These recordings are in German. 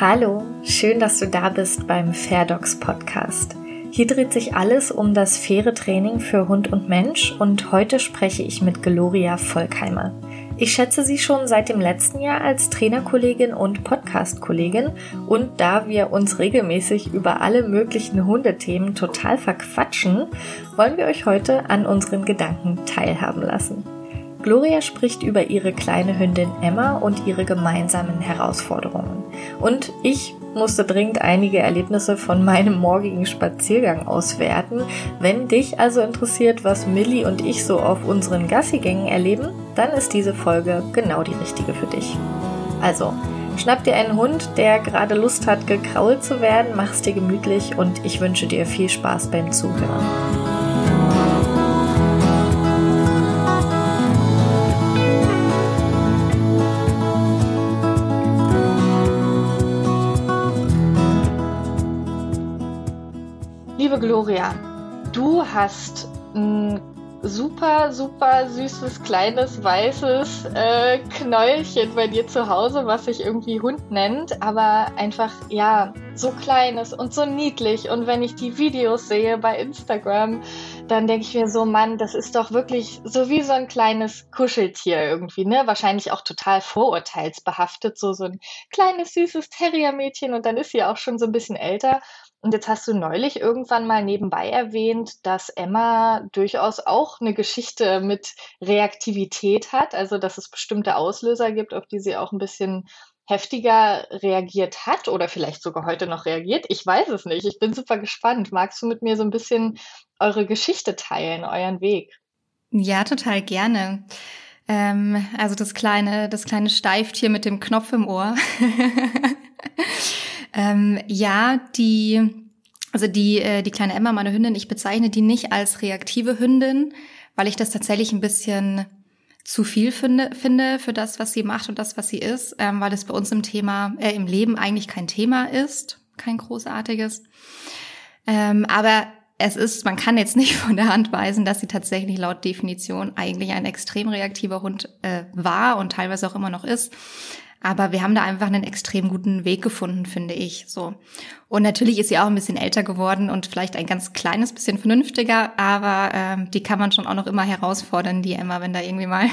Hallo, schön, dass du da bist beim Fairdocs Podcast. Hier dreht sich alles um das faire Training für Hund und Mensch und heute spreche ich mit Gloria Volkheimer. Ich schätze sie schon seit dem letzten Jahr als Trainerkollegin und Podcastkollegin und da wir uns regelmäßig über alle möglichen Hundethemen total verquatschen, wollen wir euch heute an unseren Gedanken teilhaben lassen. Gloria spricht über ihre kleine Hündin Emma und ihre gemeinsamen Herausforderungen. Und ich musste dringend einige Erlebnisse von meinem morgigen Spaziergang auswerten. Wenn dich also interessiert, was Millie und ich so auf unseren Gassigängen erleben, dann ist diese Folge genau die richtige für dich. Also, schnapp dir einen Hund, der gerade Lust hat, gekrault zu werden, mach's dir gemütlich und ich wünsche dir viel Spaß beim Zuhören. Liebe Gloria, du hast ein super, super süßes, kleines, weißes äh, Knäuelchen bei dir zu Hause, was sich irgendwie Hund nennt, aber einfach, ja, so kleines und so niedlich. Und wenn ich die Videos sehe bei Instagram, dann denke ich mir so, Mann, das ist doch wirklich so wie so ein kleines Kuscheltier irgendwie, ne? Wahrscheinlich auch total vorurteilsbehaftet, so, so ein kleines, süßes Terriermädchen und dann ist sie auch schon so ein bisschen älter. Und jetzt hast du neulich irgendwann mal nebenbei erwähnt, dass Emma durchaus auch eine Geschichte mit Reaktivität hat, also dass es bestimmte Auslöser gibt, auf die sie auch ein bisschen heftiger reagiert hat oder vielleicht sogar heute noch reagiert. Ich weiß es nicht. Ich bin super gespannt. Magst du mit mir so ein bisschen eure Geschichte teilen, euren Weg? Ja, total gerne. Ähm, also das kleine, das kleine Steiftier mit dem Knopf im Ohr. Ähm, ja, die, also die, äh, die kleine Emma, meine Hündin, ich bezeichne die nicht als reaktive Hündin, weil ich das tatsächlich ein bisschen zu viel finde, finde für das, was sie macht und das, was sie ist, ähm, weil das bei uns im Thema, äh, im Leben eigentlich kein Thema ist, kein großartiges. Ähm, aber es ist, man kann jetzt nicht von der Hand weisen, dass sie tatsächlich laut Definition eigentlich ein extrem reaktiver Hund äh, war und teilweise auch immer noch ist. Aber wir haben da einfach einen extrem guten Weg gefunden, finde ich. So. Und natürlich ist sie auch ein bisschen älter geworden und vielleicht ein ganz kleines bisschen vernünftiger, aber ähm, die kann man schon auch noch immer herausfordern, die Emma, wenn da irgendwie mal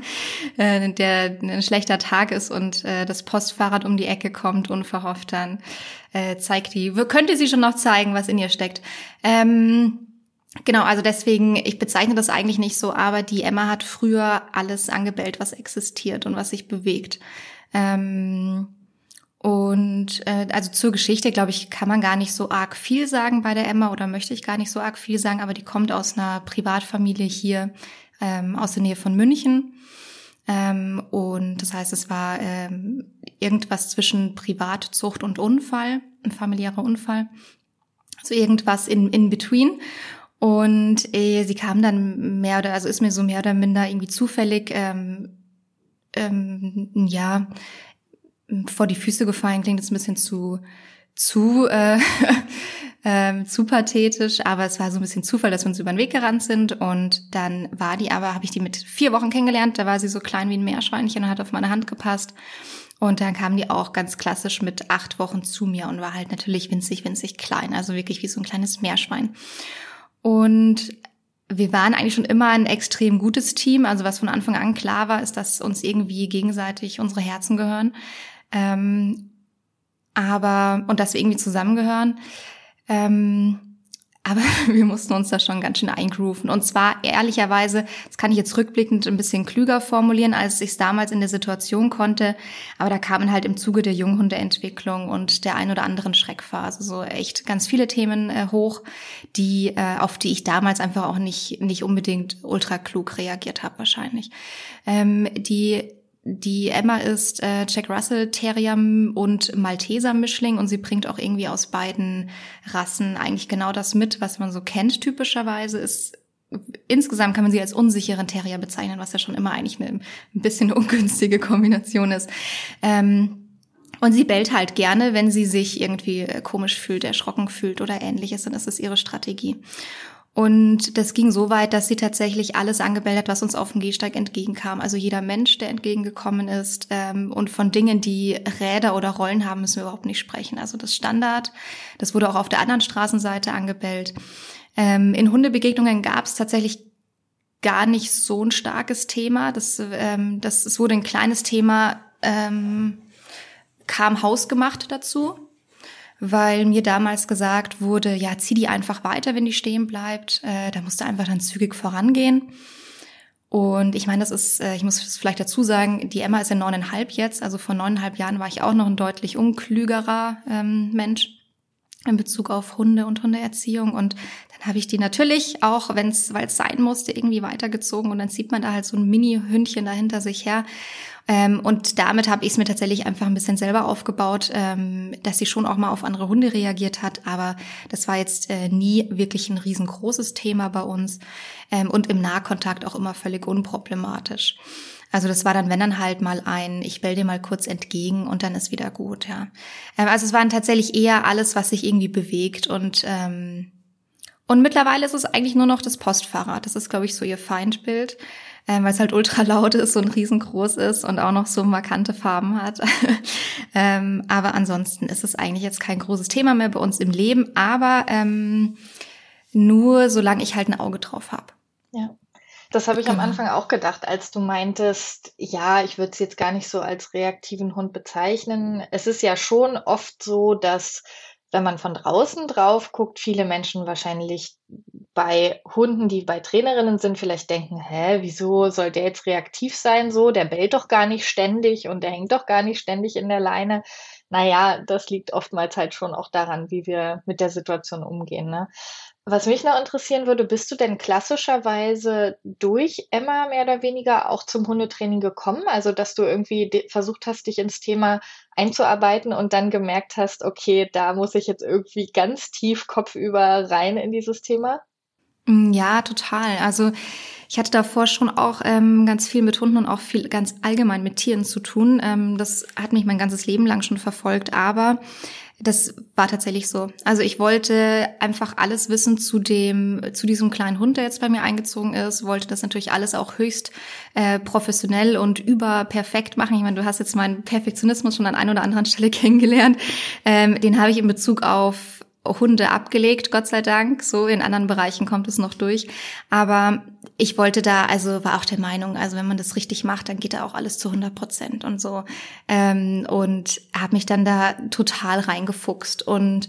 äh, der ein schlechter Tag ist und äh, das Postfahrrad um die Ecke kommt, unverhofft, dann äh, zeigt die, könnte sie schon noch zeigen, was in ihr steckt. Ähm, Genau, also deswegen, ich bezeichne das eigentlich nicht so, aber die Emma hat früher alles angebellt, was existiert und was sich bewegt. Ähm, und äh, also zur Geschichte, glaube ich, kann man gar nicht so arg viel sagen bei der Emma oder möchte ich gar nicht so arg viel sagen, aber die kommt aus einer Privatfamilie hier ähm, aus der Nähe von München. Ähm, und das heißt, es war ähm, irgendwas zwischen Privatzucht und Unfall, ein familiärer Unfall. Also irgendwas in, in between. Und äh, sie kam dann mehr oder, also ist mir so mehr oder minder irgendwie zufällig ähm, ähm, ja, vor die Füße gefallen klingt jetzt ein bisschen zu, zu, äh, ähm, zu pathetisch, aber es war so ein bisschen Zufall, dass wir uns über den Weg gerannt sind und dann war die aber, habe ich die mit vier Wochen kennengelernt, da war sie so klein wie ein Meerschweinchen und hat auf meine Hand gepasst und dann kam die auch ganz klassisch mit acht Wochen zu mir und war halt natürlich winzig, winzig klein, also wirklich wie so ein kleines Meerschwein. Und wir waren eigentlich schon immer ein extrem gutes Team. Also was von Anfang an klar war, ist, dass uns irgendwie gegenseitig unsere Herzen gehören. Ähm, aber, und dass wir irgendwie zusammengehören. Ähm, aber wir mussten uns da schon ganz schön eingrooven. Und zwar ehrlicherweise, das kann ich jetzt rückblickend ein bisschen klüger formulieren, als ich es damals in der Situation konnte. Aber da kamen halt im Zuge der Junghundeentwicklung und der ein oder anderen Schreckphase so echt ganz viele Themen äh, hoch, die, äh, auf die ich damals einfach auch nicht, nicht unbedingt ultra klug reagiert habe wahrscheinlich. Ähm, die die Emma ist äh, Jack Russell Terrier und Malteser Mischling und sie bringt auch irgendwie aus beiden Rassen eigentlich genau das mit, was man so kennt typischerweise ist insgesamt kann man sie als unsicheren Terrier bezeichnen, was ja schon immer eigentlich eine ein bisschen ungünstige Kombination ist. Ähm, und sie bellt halt gerne, wenn sie sich irgendwie komisch fühlt, erschrocken fühlt oder ähnliches, dann ist es ihre Strategie. Und das ging so weit, dass sie tatsächlich alles angemeldet hat, was uns auf dem Gehsteig entgegenkam. Also jeder Mensch, der entgegengekommen ist. Ähm, und von Dingen, die Räder oder Rollen haben, müssen wir überhaupt nicht sprechen. Also das Standard, das wurde auch auf der anderen Straßenseite angebellt. Ähm, in Hundebegegnungen gab es tatsächlich gar nicht so ein starkes Thema. Das, ähm, das, es wurde ein kleines Thema, ähm, kam hausgemacht dazu weil mir damals gesagt wurde, ja, zieh die einfach weiter, wenn die stehen bleibt. Äh, da musst du einfach dann zügig vorangehen. Und ich meine, das ist, äh, ich muss es vielleicht dazu sagen, die Emma ist ja neuneinhalb jetzt, also vor neuneinhalb Jahren war ich auch noch ein deutlich unklügerer ähm, Mensch in Bezug auf Hunde und Hundeerziehung. Und dann habe ich die natürlich auch, wenn es, weil es sein musste, irgendwie weitergezogen. Und dann sieht man da halt so ein Mini-Hündchen da hinter sich her. Ähm, und damit habe ich es mir tatsächlich einfach ein bisschen selber aufgebaut, ähm, dass sie schon auch mal auf andere Hunde reagiert hat. Aber das war jetzt äh, nie wirklich ein riesengroßes Thema bei uns ähm, und im Nahkontakt auch immer völlig unproblematisch. Also das war dann, wenn dann halt mal ein, ich bell dir mal kurz entgegen und dann ist wieder gut, ja. Ähm, also es waren tatsächlich eher alles, was sich irgendwie bewegt und ähm, und mittlerweile ist es eigentlich nur noch das Postfahrrad. Das ist, glaube ich, so ihr Feindbild ähm, weil es halt ultra laut ist und riesengroß ist und auch noch so markante Farben hat. ähm, aber ansonsten ist es eigentlich jetzt kein großes Thema mehr bei uns im Leben, aber ähm, nur solange ich halt ein Auge drauf habe. Ja. Das habe ich genau. am Anfang auch gedacht, als du meintest, ja, ich würde es jetzt gar nicht so als reaktiven Hund bezeichnen. Es ist ja schon oft so, dass wenn man von draußen drauf guckt, viele Menschen wahrscheinlich bei Hunden, die bei Trainerinnen sind, vielleicht denken, hä, wieso soll der jetzt reaktiv sein so? Der bellt doch gar nicht ständig und der hängt doch gar nicht ständig in der Leine. Naja, das liegt oftmals halt schon auch daran, wie wir mit der Situation umgehen. Ne? Was mich noch interessieren würde, bist du denn klassischerweise durch Emma mehr oder weniger auch zum Hundetraining gekommen? Also, dass du irgendwie versucht hast, dich ins Thema einzuarbeiten und dann gemerkt hast, okay, da muss ich jetzt irgendwie ganz tief kopfüber rein in dieses Thema? Mm, ja, total. Also ich hatte davor schon auch ähm, ganz viel mit Hunden und auch viel ganz allgemein mit Tieren zu tun. Ähm, das hat mich mein ganzes Leben lang schon verfolgt, aber das war tatsächlich so. Also ich wollte einfach alles wissen zu dem, zu diesem kleinen Hund, der jetzt bei mir eingezogen ist, wollte das natürlich alles auch höchst äh, professionell und überperfekt machen. Ich meine, du hast jetzt meinen Perfektionismus schon an ein oder anderen Stelle kennengelernt. Ähm, den habe ich in Bezug auf Hunde abgelegt, Gott sei Dank. So in anderen Bereichen kommt es noch durch. Aber ich wollte da, also war auch der Meinung, also wenn man das richtig macht, dann geht da auch alles zu 100 Prozent und so. Ähm, und habe mich dann da total reingefuchst und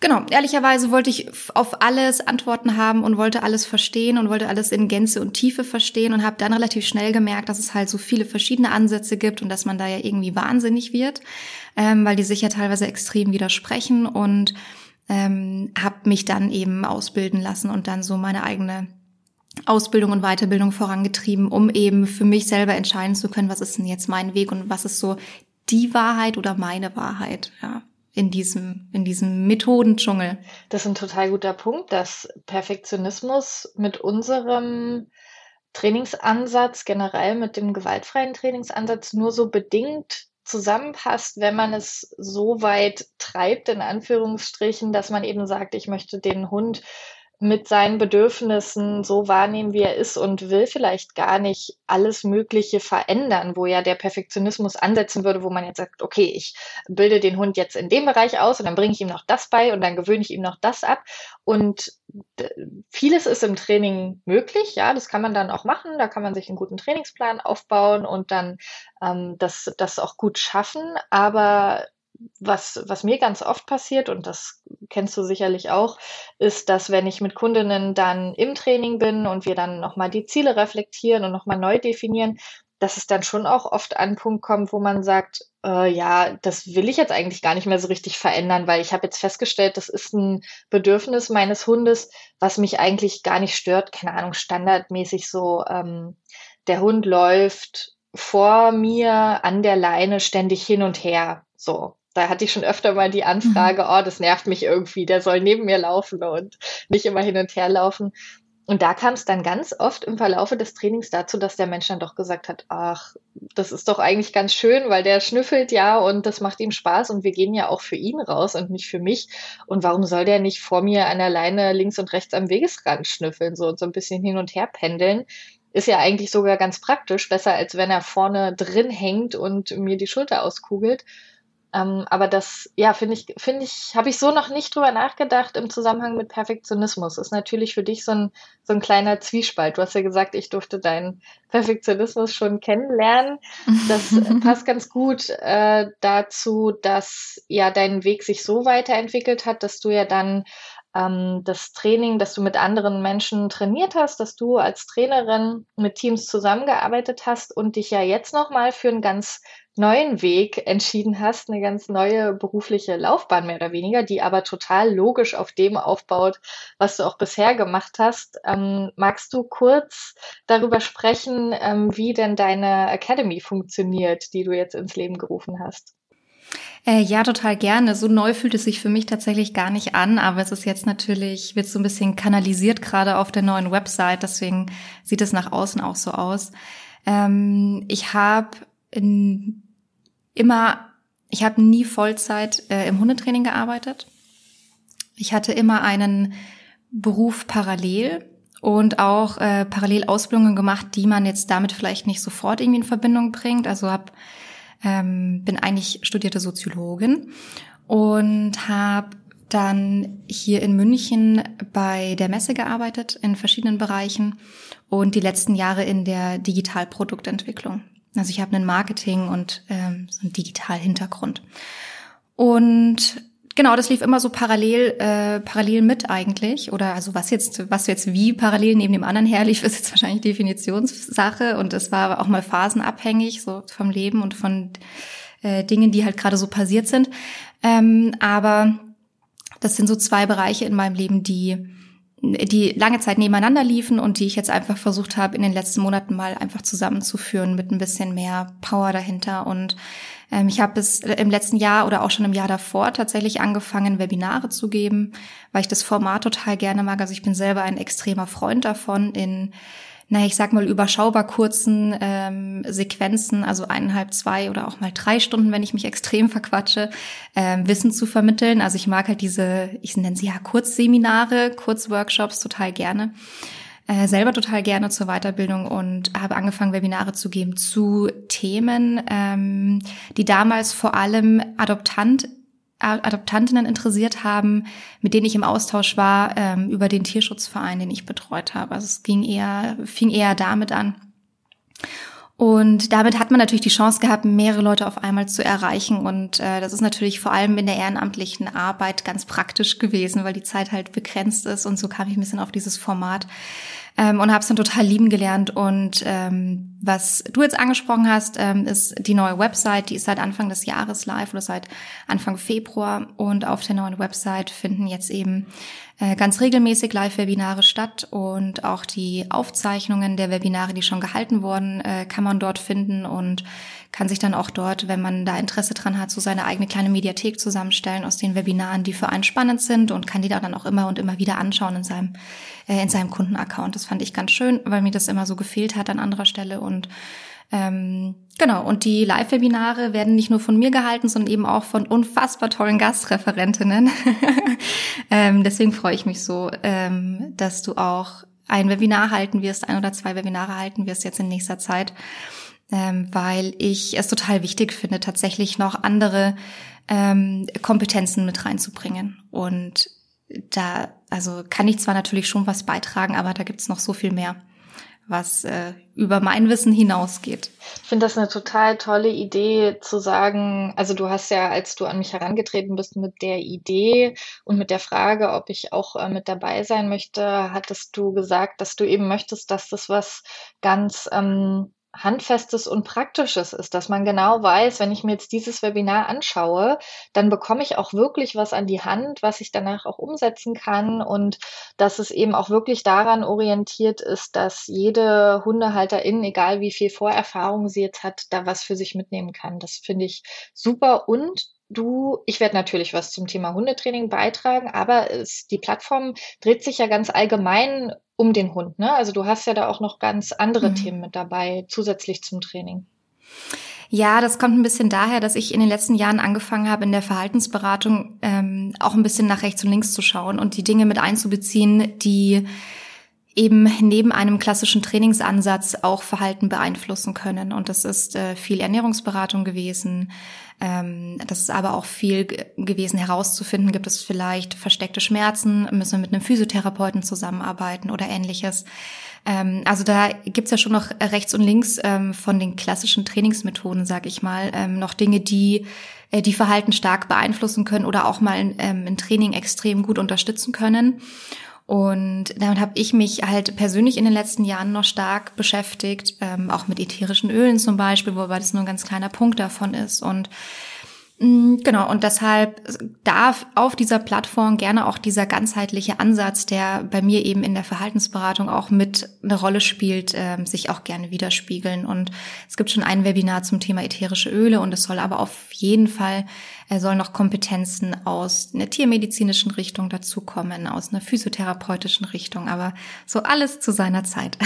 Genau, ehrlicherweise wollte ich auf alles Antworten haben und wollte alles verstehen und wollte alles in Gänze und Tiefe verstehen und habe dann relativ schnell gemerkt, dass es halt so viele verschiedene Ansätze gibt und dass man da ja irgendwie wahnsinnig wird, ähm, weil die sich ja teilweise extrem widersprechen und ähm, habe mich dann eben ausbilden lassen und dann so meine eigene Ausbildung und Weiterbildung vorangetrieben, um eben für mich selber entscheiden zu können, was ist denn jetzt mein Weg und was ist so die Wahrheit oder meine Wahrheit, ja, in diesem, in diesem Methodendschungel. Das ist ein total guter Punkt, dass Perfektionismus mit unserem Trainingsansatz, generell mit dem gewaltfreien Trainingsansatz nur so bedingt zusammenpasst, wenn man es so weit treibt, in Anführungsstrichen, dass man eben sagt, ich möchte den Hund mit seinen Bedürfnissen so wahrnehmen, wie er ist und will vielleicht gar nicht alles Mögliche verändern, wo ja der Perfektionismus ansetzen würde, wo man jetzt sagt, okay, ich bilde den Hund jetzt in dem Bereich aus und dann bringe ich ihm noch das bei und dann gewöhne ich ihm noch das ab. Und vieles ist im Training möglich, ja, das kann man dann auch machen, da kann man sich einen guten Trainingsplan aufbauen und dann ähm, das, das auch gut schaffen, aber was, was mir ganz oft passiert, und das kennst du sicherlich auch, ist, dass wenn ich mit Kundinnen dann im Training bin und wir dann nochmal die Ziele reflektieren und nochmal neu definieren, dass es dann schon auch oft an einen Punkt kommt, wo man sagt, äh, ja, das will ich jetzt eigentlich gar nicht mehr so richtig verändern, weil ich habe jetzt festgestellt, das ist ein Bedürfnis meines Hundes, was mich eigentlich gar nicht stört. Keine Ahnung, standardmäßig so, ähm, der Hund läuft vor mir an der Leine ständig hin und her. So, da hatte ich schon öfter mal die Anfrage, mhm. oh, das nervt mich irgendwie, der soll neben mir laufen und nicht immer hin und her laufen. und da kam es dann ganz oft im Verlaufe des Trainings dazu, dass der Mensch dann doch gesagt hat, ach, das ist doch eigentlich ganz schön, weil der schnüffelt ja und das macht ihm Spaß und wir gehen ja auch für ihn raus und nicht für mich. Und warum soll der nicht vor mir an der Leine links und rechts am Wegesrand schnüffeln so und so ein bisschen hin und her pendeln? Ist ja eigentlich sogar ganz praktisch, besser als wenn er vorne drin hängt und mir die Schulter auskugelt. Ähm, aber das, ja, finde ich, finde ich, habe ich so noch nicht drüber nachgedacht im Zusammenhang mit Perfektionismus. Ist natürlich für dich so ein, so ein kleiner Zwiespalt. Du hast ja gesagt, ich durfte deinen Perfektionismus schon kennenlernen. Das passt ganz gut äh, dazu, dass ja dein Weg sich so weiterentwickelt hat, dass du ja dann ähm, das Training, das du mit anderen Menschen trainiert hast, dass du als Trainerin mit Teams zusammengearbeitet hast und dich ja jetzt nochmal für ein ganz neuen Weg entschieden hast, eine ganz neue berufliche Laufbahn mehr oder weniger, die aber total logisch auf dem aufbaut, was du auch bisher gemacht hast. Ähm, magst du kurz darüber sprechen, ähm, wie denn deine Academy funktioniert, die du jetzt ins Leben gerufen hast? Äh, ja, total gerne. So neu fühlt es sich für mich tatsächlich gar nicht an, aber es ist jetzt natürlich, wird so ein bisschen kanalisiert gerade auf der neuen Website, deswegen sieht es nach außen auch so aus. Ähm, ich habe in immer, ich habe nie Vollzeit äh, im Hundetraining gearbeitet. Ich hatte immer einen Beruf parallel und auch äh, parallel Ausbildungen gemacht, die man jetzt damit vielleicht nicht sofort irgendwie in Verbindung bringt. Also hab, ähm, bin eigentlich studierte Soziologin und habe dann hier in München bei der Messe gearbeitet in verschiedenen Bereichen und die letzten Jahre in der Digitalproduktentwicklung. Also ich habe einen Marketing und ähm, so einen Digital-Hintergrund. Und genau, das lief immer so parallel, äh, parallel mit eigentlich. Oder also was jetzt, was jetzt wie parallel neben dem anderen herlief, ist jetzt wahrscheinlich Definitionssache. Und es war auch mal phasenabhängig, so vom Leben und von äh, Dingen, die halt gerade so passiert sind. Ähm, aber das sind so zwei Bereiche in meinem Leben, die die lange Zeit nebeneinander liefen und die ich jetzt einfach versucht habe, in den letzten Monaten mal einfach zusammenzuführen mit ein bisschen mehr Power dahinter. Und ähm, ich habe bis im letzten Jahr oder auch schon im Jahr davor tatsächlich angefangen, Webinare zu geben, weil ich das Format total gerne mag. Also ich bin selber ein extremer Freund davon, in na, ich sag mal, überschaubar kurzen ähm, Sequenzen, also eineinhalb, zwei oder auch mal drei Stunden, wenn ich mich extrem verquatsche, ähm, Wissen zu vermitteln. Also ich mag halt diese, ich nenne sie ja Kurzseminare, Kurzworkshops total gerne. Äh, selber total gerne zur Weiterbildung und habe angefangen, Webinare zu geben zu Themen, ähm, die damals vor allem Adoptant Adoptantinnen interessiert haben, mit denen ich im Austausch war, ähm, über den Tierschutzverein, den ich betreut habe. Also es ging eher, fing eher damit an. Und damit hat man natürlich die Chance gehabt, mehrere Leute auf einmal zu erreichen. Und äh, das ist natürlich vor allem in der ehrenamtlichen Arbeit ganz praktisch gewesen, weil die Zeit halt begrenzt ist. Und so kam ich ein bisschen auf dieses Format ähm, und habe es dann total lieben gelernt. Und ähm, was du jetzt angesprochen hast, ähm, ist die neue Website, die ist seit Anfang des Jahres live oder seit Anfang Februar. Und auf der neuen Website finden jetzt eben ganz regelmäßig Live-Webinare statt und auch die Aufzeichnungen der Webinare, die schon gehalten wurden, äh, kann man dort finden und kann sich dann auch dort, wenn man da Interesse dran hat, so seine eigene kleine Mediathek zusammenstellen aus den Webinaren, die für einen spannend sind und kann die da dann auch immer und immer wieder anschauen in seinem, äh, in seinem Kundenaccount. Das fand ich ganz schön, weil mir das immer so gefehlt hat an anderer Stelle und ähm, genau, und die Live-Webinare werden nicht nur von mir gehalten, sondern eben auch von unfassbar tollen Gastreferentinnen. ähm, deswegen freue ich mich so, ähm, dass du auch ein Webinar halten wirst, ein oder zwei Webinare halten wirst jetzt in nächster Zeit, ähm, weil ich es total wichtig finde, tatsächlich noch andere ähm, Kompetenzen mit reinzubringen. Und da, also kann ich zwar natürlich schon was beitragen, aber da gibt's noch so viel mehr was äh, über mein Wissen hinausgeht. Ich finde das eine total tolle Idee zu sagen, also du hast ja, als du an mich herangetreten bist mit der Idee und mit der Frage, ob ich auch äh, mit dabei sein möchte, hattest du gesagt, dass du eben möchtest, dass das was ganz ähm, Handfestes und Praktisches ist, dass man genau weiß, wenn ich mir jetzt dieses Webinar anschaue, dann bekomme ich auch wirklich was an die Hand, was ich danach auch umsetzen kann und dass es eben auch wirklich daran orientiert ist, dass jede Hundehalterin, egal wie viel Vorerfahrung sie jetzt hat, da was für sich mitnehmen kann. Das finde ich super und du, ich werde natürlich was zum Thema Hundetraining beitragen, aber es, die Plattform dreht sich ja ganz allgemein um den Hund. Ne? Also du hast ja da auch noch ganz andere mhm. Themen mit dabei, zusätzlich zum Training. Ja, das kommt ein bisschen daher, dass ich in den letzten Jahren angefangen habe, in der Verhaltensberatung ähm, auch ein bisschen nach rechts und links zu schauen und die Dinge mit einzubeziehen, die eben neben einem klassischen Trainingsansatz auch Verhalten beeinflussen können. Und das ist äh, viel Ernährungsberatung gewesen. Ähm, das ist aber auch viel gewesen herauszufinden, gibt es vielleicht versteckte Schmerzen, müssen wir mit einem Physiotherapeuten zusammenarbeiten oder ähnliches. Ähm, also da gibt's ja schon noch rechts und links ähm, von den klassischen Trainingsmethoden, sag ich mal, ähm, noch Dinge, die äh, die Verhalten stark beeinflussen können oder auch mal ähm, ein Training extrem gut unterstützen können. Und damit habe ich mich halt persönlich in den letzten Jahren noch stark beschäftigt, ähm, auch mit ätherischen Ölen zum Beispiel, wobei das nur ein ganz kleiner Punkt davon ist. Und genau, und deshalb darf auf dieser Plattform gerne auch dieser ganzheitliche Ansatz, der bei mir eben in der Verhaltensberatung auch mit eine Rolle spielt, äh, sich auch gerne widerspiegeln. Und es gibt schon ein Webinar zum Thema ätherische Öle und es soll aber auf jeden Fall, äh, sollen noch Kompetenzen aus einer tiermedizinischen Richtung dazukommen, aus einer physiotherapeutischen Richtung, aber so alles zu seiner Zeit.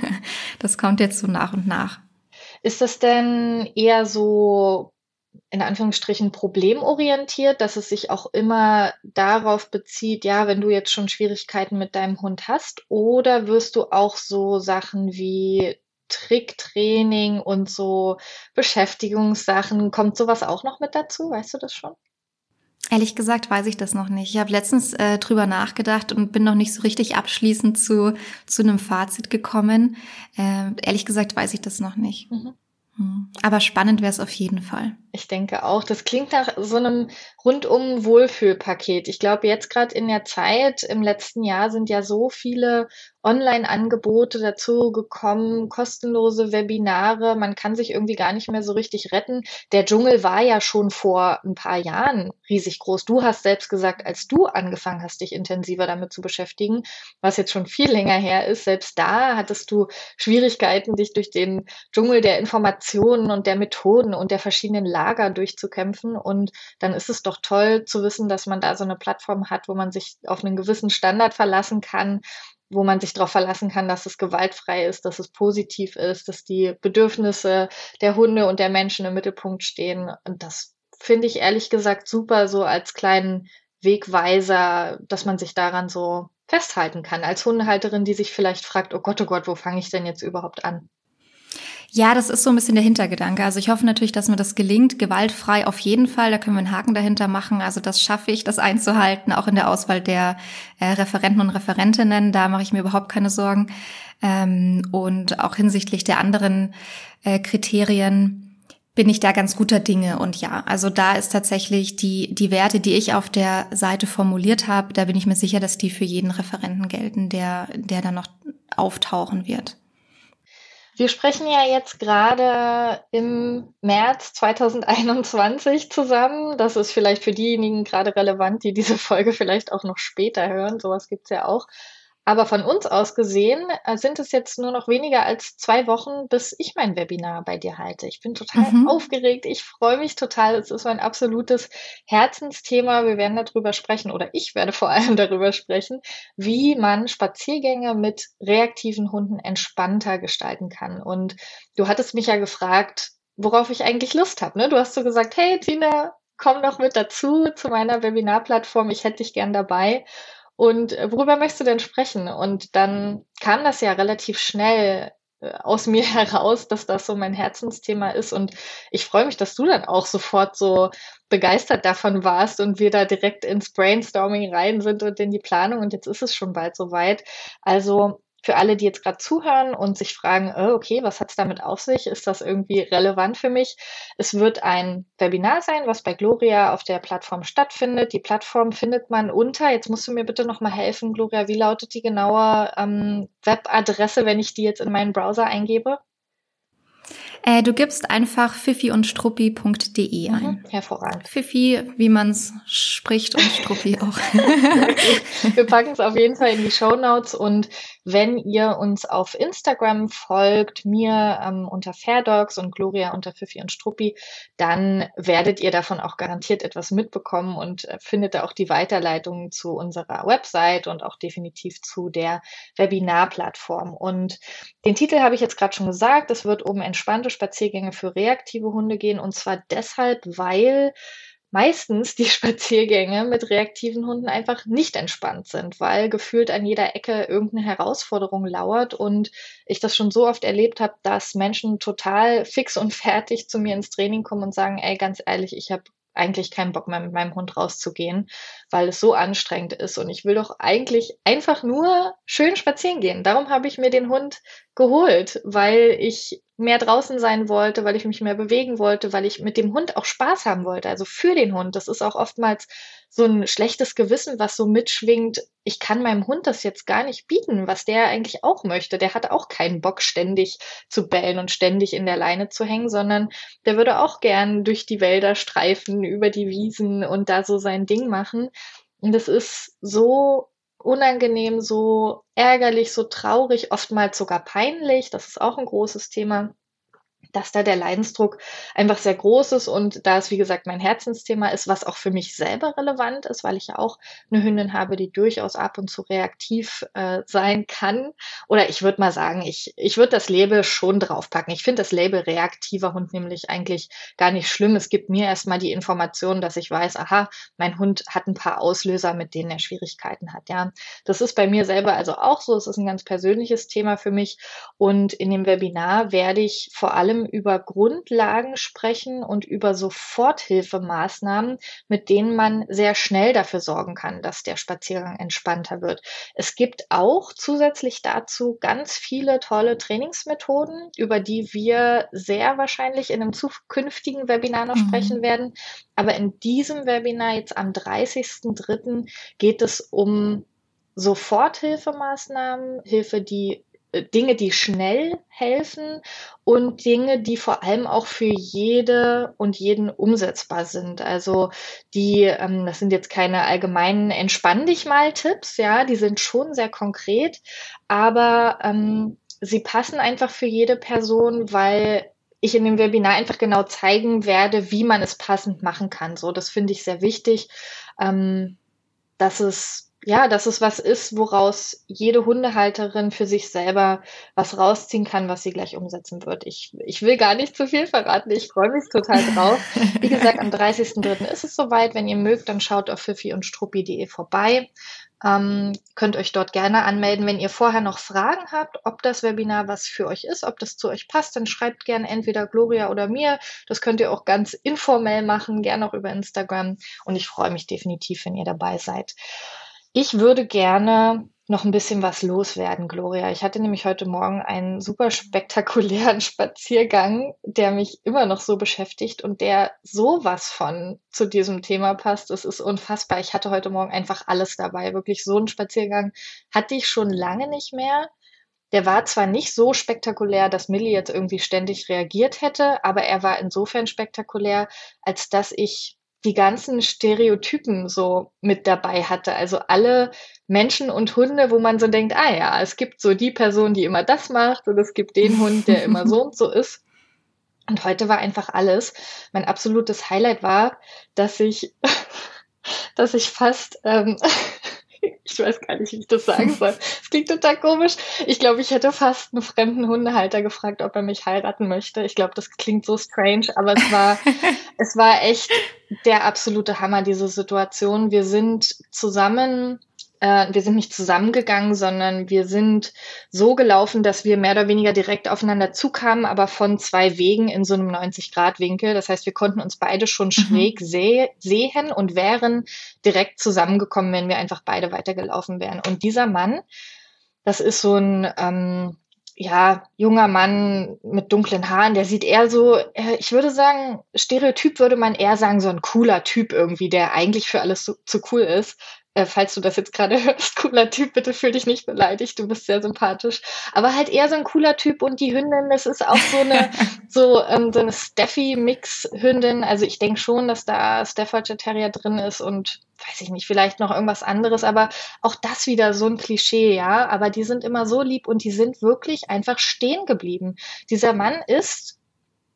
das kommt jetzt so nach und nach. Ist das denn eher so in Anführungsstrichen problemorientiert, dass es sich auch immer darauf bezieht, ja, wenn du jetzt schon Schwierigkeiten mit deinem Hund hast, oder wirst du auch so Sachen wie Tricktraining und so Beschäftigungssachen, kommt sowas auch noch mit dazu? Weißt du das schon? Ehrlich gesagt weiß ich das noch nicht. Ich habe letztens äh, drüber nachgedacht und bin noch nicht so richtig abschließend zu, zu einem Fazit gekommen. Äh, ehrlich gesagt weiß ich das noch nicht. Mhm. Hm. Aber spannend wäre es auf jeden Fall. Ich denke auch. Das klingt nach so einem rundum Wohlfühlpaket. Ich glaube, jetzt gerade in der Zeit, im letzten Jahr sind ja so viele Online-Angebote dazu gekommen, kostenlose Webinare. Man kann sich irgendwie gar nicht mehr so richtig retten. Der Dschungel war ja schon vor ein paar Jahren riesig groß. Du hast selbst gesagt, als du angefangen hast, dich intensiver damit zu beschäftigen, was jetzt schon viel länger her ist, selbst da hattest du Schwierigkeiten, dich durch den Dschungel der Informationen und der Methoden und der verschiedenen Lager durchzukämpfen. Und dann ist es doch toll zu wissen, dass man da so eine Plattform hat, wo man sich auf einen gewissen Standard verlassen kann, wo man sich darauf verlassen kann, dass es gewaltfrei ist, dass es positiv ist, dass die Bedürfnisse der Hunde und der Menschen im Mittelpunkt stehen. Und das finde ich ehrlich gesagt super, so als kleinen Wegweiser, dass man sich daran so festhalten kann, als Hundehalterin, die sich vielleicht fragt, oh Gott, oh Gott, wo fange ich denn jetzt überhaupt an? Ja, das ist so ein bisschen der Hintergedanke. Also ich hoffe natürlich, dass mir das gelingt. Gewaltfrei auf jeden Fall. Da können wir einen Haken dahinter machen. Also das schaffe ich, das einzuhalten, auch in der Auswahl der äh, Referenten und Referentinnen. Da mache ich mir überhaupt keine Sorgen. Ähm, und auch hinsichtlich der anderen äh, Kriterien bin ich da ganz guter Dinge. Und ja, also da ist tatsächlich die, die Werte, die ich auf der Seite formuliert habe, da bin ich mir sicher, dass die für jeden Referenten gelten, der, der da noch auftauchen wird. Wir sprechen ja jetzt gerade im März 2021 zusammen. Das ist vielleicht für diejenigen gerade relevant, die diese Folge vielleicht auch noch später hören. Sowas gibt's ja auch. Aber von uns aus gesehen äh, sind es jetzt nur noch weniger als zwei Wochen, bis ich mein Webinar bei dir halte. Ich bin total mhm. aufgeregt. Ich freue mich total. Es ist mein absolutes Herzensthema. Wir werden darüber sprechen oder ich werde vor allem darüber sprechen, wie man Spaziergänge mit reaktiven Hunden entspannter gestalten kann. Und du hattest mich ja gefragt, worauf ich eigentlich Lust habe. Ne? Du hast so gesagt, hey Tina, komm doch mit dazu zu meiner Webinarplattform. Ich hätte dich gern dabei. Und äh, worüber möchtest du denn sprechen? Und dann kam das ja relativ schnell äh, aus mir heraus, dass das so mein Herzensthema ist. Und ich freue mich, dass du dann auch sofort so begeistert davon warst und wir da direkt ins Brainstorming rein sind und in die Planung. Und jetzt ist es schon bald soweit. Also für alle, die jetzt gerade zuhören und sich fragen, oh, okay, was hat es damit auf sich? Ist das irgendwie relevant für mich? Es wird ein Webinar sein, was bei Gloria auf der Plattform stattfindet. Die Plattform findet man unter, jetzt musst du mir bitte nochmal helfen, Gloria, wie lautet die genaue ähm, Webadresse, wenn ich die jetzt in meinen Browser eingebe? Äh, du gibst einfach fifi und struppi.de mhm, ein. Mhm, hervorragend. Fifi, wie man es spricht und Struppi auch. Wir packen es auf jeden Fall in die Show Notes und wenn ihr uns auf Instagram folgt, mir ähm, unter Fairdogs und Gloria unter Fifi und Struppi, dann werdet ihr davon auch garantiert etwas mitbekommen und äh, findet da auch die Weiterleitung zu unserer Website und auch definitiv zu der Webinarplattform. Und den Titel habe ich jetzt gerade schon gesagt, es wird um entspannte Spaziergänge für reaktive Hunde gehen. Und zwar deshalb, weil meistens die Spaziergänge mit reaktiven Hunden einfach nicht entspannt sind, weil gefühlt an jeder Ecke irgendeine Herausforderung lauert und ich das schon so oft erlebt habe, dass Menschen total fix und fertig zu mir ins Training kommen und sagen, ey, ganz ehrlich, ich habe eigentlich keinen Bock mehr mit meinem Hund rauszugehen, weil es so anstrengend ist. Und ich will doch eigentlich einfach nur schön spazieren gehen. Darum habe ich mir den Hund geholt, weil ich mehr draußen sein wollte, weil ich mich mehr bewegen wollte, weil ich mit dem Hund auch Spaß haben wollte. Also für den Hund. Das ist auch oftmals so ein schlechtes Gewissen, was so mitschwingt. Ich kann meinem Hund das jetzt gar nicht bieten, was der eigentlich auch möchte. Der hat auch keinen Bock, ständig zu bellen und ständig in der Leine zu hängen, sondern der würde auch gern durch die Wälder streifen, über die Wiesen und da so sein Ding machen. Und es ist so unangenehm, so ärgerlich, so traurig, oftmals sogar peinlich. Das ist auch ein großes Thema dass da der Leidensdruck einfach sehr groß ist und da es, wie gesagt, mein Herzensthema ist, was auch für mich selber relevant ist, weil ich ja auch eine Hündin habe, die durchaus ab und zu reaktiv äh, sein kann. Oder ich würde mal sagen, ich, ich würde das Label schon draufpacken. Ich finde das Label reaktiver Hund nämlich eigentlich gar nicht schlimm. Es gibt mir erstmal die Information, dass ich weiß, aha, mein Hund hat ein paar Auslöser, mit denen er Schwierigkeiten hat. Ja, das ist bei mir selber also auch so. Es ist ein ganz persönliches Thema für mich. Und in dem Webinar werde ich vor allem über Grundlagen sprechen und über Soforthilfemaßnahmen, mit denen man sehr schnell dafür sorgen kann, dass der Spaziergang entspannter wird. Es gibt auch zusätzlich dazu ganz viele tolle Trainingsmethoden, über die wir sehr wahrscheinlich in einem zukünftigen Webinar noch mhm. sprechen werden. Aber in diesem Webinar jetzt am 30.03. geht es um Soforthilfemaßnahmen, Hilfe, die Dinge, die schnell helfen und Dinge, die vor allem auch für jede und jeden umsetzbar sind. Also die, ähm, das sind jetzt keine allgemeinen Entspann dich mal Tipps, ja, die sind schon sehr konkret, aber ähm, sie passen einfach für jede Person, weil ich in dem Webinar einfach genau zeigen werde, wie man es passend machen kann. So, das finde ich sehr wichtig, ähm, dass es ja, dass es was ist, woraus jede Hundehalterin für sich selber was rausziehen kann, was sie gleich umsetzen wird. Ich, ich will gar nicht zu viel verraten. Ich freue mich total drauf. Wie gesagt, am 30.03. ist es soweit. Wenn ihr mögt, dann schaut auf fifi und struppi.de vorbei. Ähm, könnt euch dort gerne anmelden. Wenn ihr vorher noch Fragen habt, ob das Webinar was für euch ist, ob das zu euch passt, dann schreibt gerne entweder Gloria oder mir. Das könnt ihr auch ganz informell machen, gerne auch über Instagram. Und ich freue mich definitiv, wenn ihr dabei seid. Ich würde gerne noch ein bisschen was loswerden, Gloria. Ich hatte nämlich heute Morgen einen super spektakulären Spaziergang, der mich immer noch so beschäftigt und der sowas von zu diesem Thema passt. Es ist unfassbar. Ich hatte heute Morgen einfach alles dabei. Wirklich so einen Spaziergang hatte ich schon lange nicht mehr. Der war zwar nicht so spektakulär, dass Millie jetzt irgendwie ständig reagiert hätte, aber er war insofern spektakulär, als dass ich die ganzen Stereotypen so mit dabei hatte. Also alle Menschen und Hunde, wo man so denkt, ah ja, es gibt so die Person, die immer das macht und es gibt den Hund, der immer so und so ist. Und heute war einfach alles. Mein absolutes Highlight war, dass ich, dass ich fast ähm, ich weiß gar nicht, wie ich das sagen soll. Es klingt total komisch. Ich glaube, ich hätte fast einen fremden Hundehalter gefragt, ob er mich heiraten möchte. Ich glaube, das klingt so strange, aber es war, es war echt der absolute Hammer, diese Situation. Wir sind zusammen äh, wir sind nicht zusammengegangen, sondern wir sind so gelaufen, dass wir mehr oder weniger direkt aufeinander zukamen, aber von zwei Wegen in so einem 90-Grad-Winkel. Das heißt, wir konnten uns beide schon mhm. schräg seh sehen und wären direkt zusammengekommen, wenn wir einfach beide weitergelaufen wären. Und dieser Mann, das ist so ein ähm, ja, junger Mann mit dunklen Haaren, der sieht eher so, äh, ich würde sagen, Stereotyp würde man eher sagen, so ein cooler Typ irgendwie, der eigentlich für alles zu, zu cool ist. Äh, falls du das jetzt gerade hörst, cooler Typ, bitte fühl dich nicht beleidigt, du bist sehr sympathisch. Aber halt eher so ein cooler Typ und die Hündin, das ist auch so eine, so, ähm, so eine Steffi-Mix-Hündin. Also ich denke schon, dass da Staffordshire Terrier drin ist und weiß ich nicht, vielleicht noch irgendwas anderes, aber auch das wieder so ein Klischee, ja. Aber die sind immer so lieb und die sind wirklich einfach stehen geblieben. Dieser Mann ist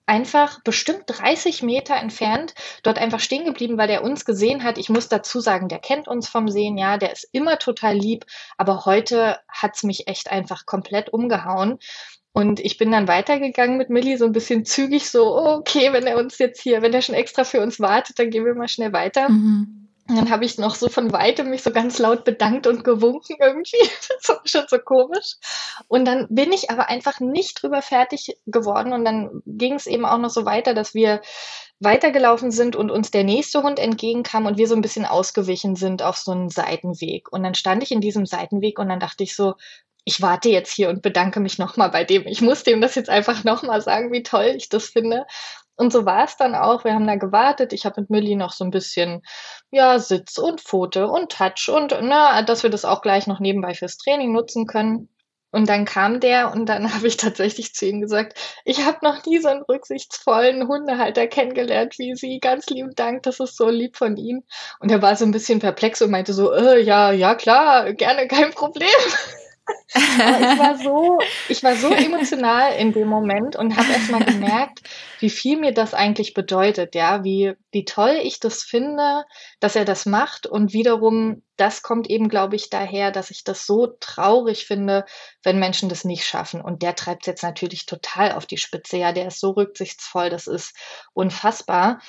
einfach bestimmt 30 Meter entfernt dort einfach stehen geblieben, weil der uns gesehen hat. Ich muss dazu sagen, der kennt uns vom Sehen, ja, der ist immer total lieb, aber heute hat's mich echt einfach komplett umgehauen. Und ich bin dann weitergegangen mit Millie, so ein bisschen zügig, so, okay, wenn er uns jetzt hier, wenn er schon extra für uns wartet, dann gehen wir mal schnell weiter. Mhm. Und dann habe ich noch so von weitem mich so ganz laut bedankt und gewunken irgendwie. Das war schon so komisch. Und dann bin ich aber einfach nicht drüber fertig geworden. Und dann ging es eben auch noch so weiter, dass wir weitergelaufen sind und uns der nächste Hund entgegenkam und wir so ein bisschen ausgewichen sind auf so einen Seitenweg. Und dann stand ich in diesem Seitenweg und dann dachte ich so, ich warte jetzt hier und bedanke mich nochmal bei dem. Ich muss dem das jetzt einfach nochmal sagen, wie toll ich das finde. Und so war es dann auch. Wir haben da gewartet. Ich habe mit Millie noch so ein bisschen, ja, Sitz und Pfote und Touch und, na, dass wir das auch gleich noch nebenbei fürs Training nutzen können. Und dann kam der und dann habe ich tatsächlich zu ihm gesagt, ich habe noch nie so einen rücksichtsvollen Hundehalter kennengelernt wie Sie. Ganz lieben Dank, das ist so lieb von Ihnen. Und er war so ein bisschen perplex und meinte so, äh, ja, ja klar, gerne, kein Problem. Aber ich war so, ich war so emotional in dem Moment und habe erst mal gemerkt, wie viel mir das eigentlich bedeutet, ja, wie, wie toll ich das finde, dass er das macht und wiederum, das kommt eben, glaube ich, daher, dass ich das so traurig finde, wenn Menschen das nicht schaffen. Und der treibt jetzt natürlich total auf die Spitze, ja, der ist so rücksichtsvoll, das ist unfassbar.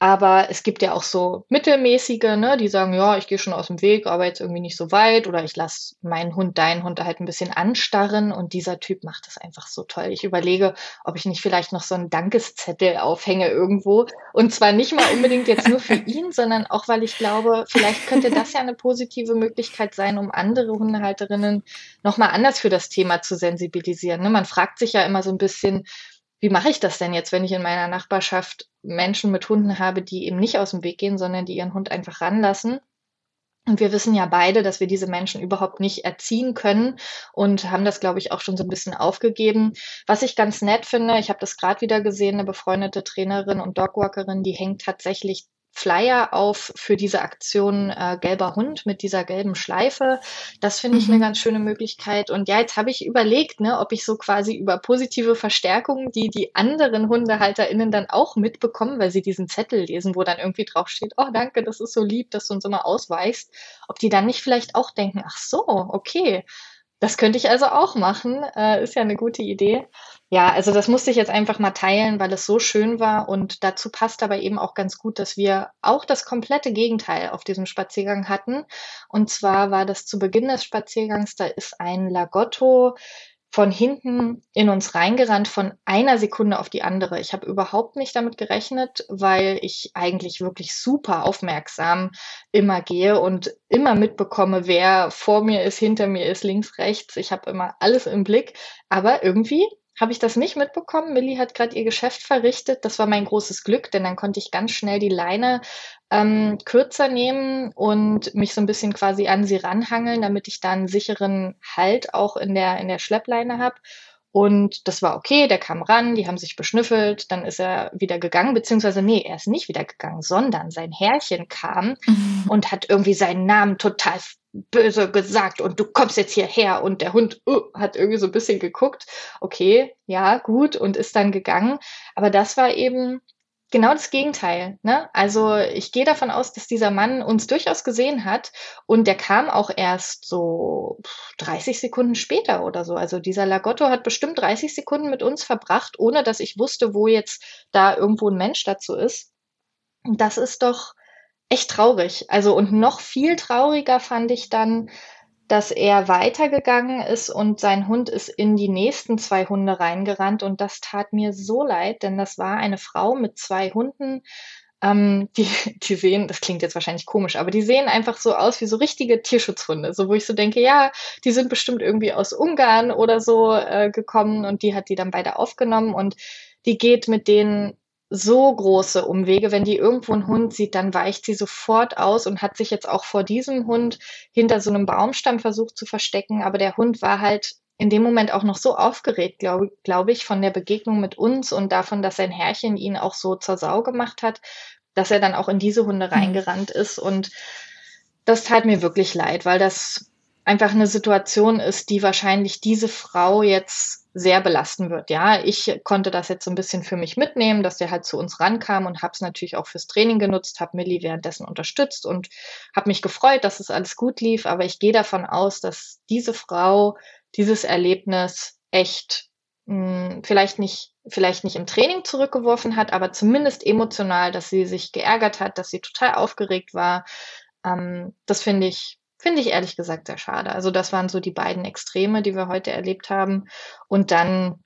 Aber es gibt ja auch so mittelmäßige, ne, die sagen, ja, ich gehe schon aus dem Weg, aber jetzt irgendwie nicht so weit oder ich lasse meinen Hund, deinen Hund halt ein bisschen anstarren und dieser Typ macht das einfach so toll. Ich überlege, ob ich nicht vielleicht noch so einen Dankeszettel aufhänge irgendwo und zwar nicht mal unbedingt jetzt nur für ihn, sondern auch, weil ich glaube, vielleicht könnte das ja eine positive Möglichkeit sein, um andere Hundehalterinnen nochmal anders für das Thema zu sensibilisieren. Ne? Man fragt sich ja immer so ein bisschen, wie mache ich das denn jetzt, wenn ich in meiner Nachbarschaft Menschen mit Hunden habe, die eben nicht aus dem Weg gehen, sondern die ihren Hund einfach ranlassen? Und wir wissen ja beide, dass wir diese Menschen überhaupt nicht erziehen können und haben das, glaube ich, auch schon so ein bisschen aufgegeben. Was ich ganz nett finde, ich habe das gerade wieder gesehen, eine befreundete Trainerin und Dogwalkerin, die hängt tatsächlich Flyer auf für diese Aktion äh, Gelber Hund mit dieser gelben Schleife. Das finde ich mhm. eine ganz schöne Möglichkeit. Und ja, jetzt habe ich überlegt, ne, ob ich so quasi über positive Verstärkungen, die die anderen HundehalterInnen dann auch mitbekommen, weil sie diesen Zettel lesen, wo dann irgendwie draufsteht, oh danke, das ist so lieb, dass du uns immer ausweichst, ob die dann nicht vielleicht auch denken, ach so, okay, das könnte ich also auch machen. Äh, ist ja eine gute Idee. Ja, also das musste ich jetzt einfach mal teilen, weil es so schön war. Und dazu passt aber eben auch ganz gut, dass wir auch das komplette Gegenteil auf diesem Spaziergang hatten. Und zwar war das zu Beginn des Spaziergangs, da ist ein Lagotto von hinten in uns reingerannt von einer Sekunde auf die andere. Ich habe überhaupt nicht damit gerechnet, weil ich eigentlich wirklich super aufmerksam immer gehe und immer mitbekomme, wer vor mir ist, hinter mir ist, links, rechts. Ich habe immer alles im Blick. Aber irgendwie habe ich das nicht mitbekommen. Millie hat gerade ihr Geschäft verrichtet. Das war mein großes Glück, denn dann konnte ich ganz schnell die Leine ähm, kürzer nehmen und mich so ein bisschen quasi an sie ranhangeln, damit ich da einen sicheren Halt auch in der, in der Schleppleine habe. Und das war okay, der kam ran, die haben sich beschnüffelt, dann ist er wieder gegangen, beziehungsweise nee, er ist nicht wieder gegangen, sondern sein Herrchen kam mhm. und hat irgendwie seinen Namen total böse gesagt und du kommst jetzt hierher und der Hund uh, hat irgendwie so ein bisschen geguckt, okay, ja, gut und ist dann gegangen. Aber das war eben genau das Gegenteil. Ne? Also ich gehe davon aus, dass dieser Mann uns durchaus gesehen hat und der kam auch erst so 30 Sekunden später oder so. Also dieser Lagotto hat bestimmt 30 Sekunden mit uns verbracht, ohne dass ich wusste, wo jetzt da irgendwo ein Mensch dazu ist. Und das ist doch echt traurig. Also und noch viel trauriger fand ich dann, dass er weitergegangen ist und sein Hund ist in die nächsten zwei Hunde reingerannt und das tat mir so leid, denn das war eine Frau mit zwei Hunden. Ähm, die, die sehen, das klingt jetzt wahrscheinlich komisch, aber die sehen einfach so aus wie so richtige Tierschutzhunde, so wo ich so denke, ja, die sind bestimmt irgendwie aus Ungarn oder so äh, gekommen und die hat die dann beide aufgenommen und die geht mit denen so große Umwege. Wenn die irgendwo einen Hund sieht, dann weicht sie sofort aus und hat sich jetzt auch vor diesem Hund hinter so einem Baumstamm versucht zu verstecken. Aber der Hund war halt in dem Moment auch noch so aufgeregt, glaube glaub ich, von der Begegnung mit uns und davon, dass sein Herrchen ihn auch so zur Sau gemacht hat, dass er dann auch in diese Hunde mhm. reingerannt ist. Und das tat mir wirklich leid, weil das einfach eine Situation ist, die wahrscheinlich diese Frau jetzt sehr belasten wird. Ja, ich konnte das jetzt so ein bisschen für mich mitnehmen, dass der halt zu uns rankam und habe es natürlich auch fürs Training genutzt, habe Millie währenddessen unterstützt und habe mich gefreut, dass es alles gut lief. Aber ich gehe davon aus, dass diese Frau dieses Erlebnis echt mh, hm, vielleicht nicht vielleicht nicht im Training zurückgeworfen hat, aber zumindest emotional, dass sie sich geärgert hat, dass sie total aufgeregt war. Ähm, das finde ich Finde ich ehrlich gesagt sehr schade. Also das waren so die beiden Extreme, die wir heute erlebt haben. Und dann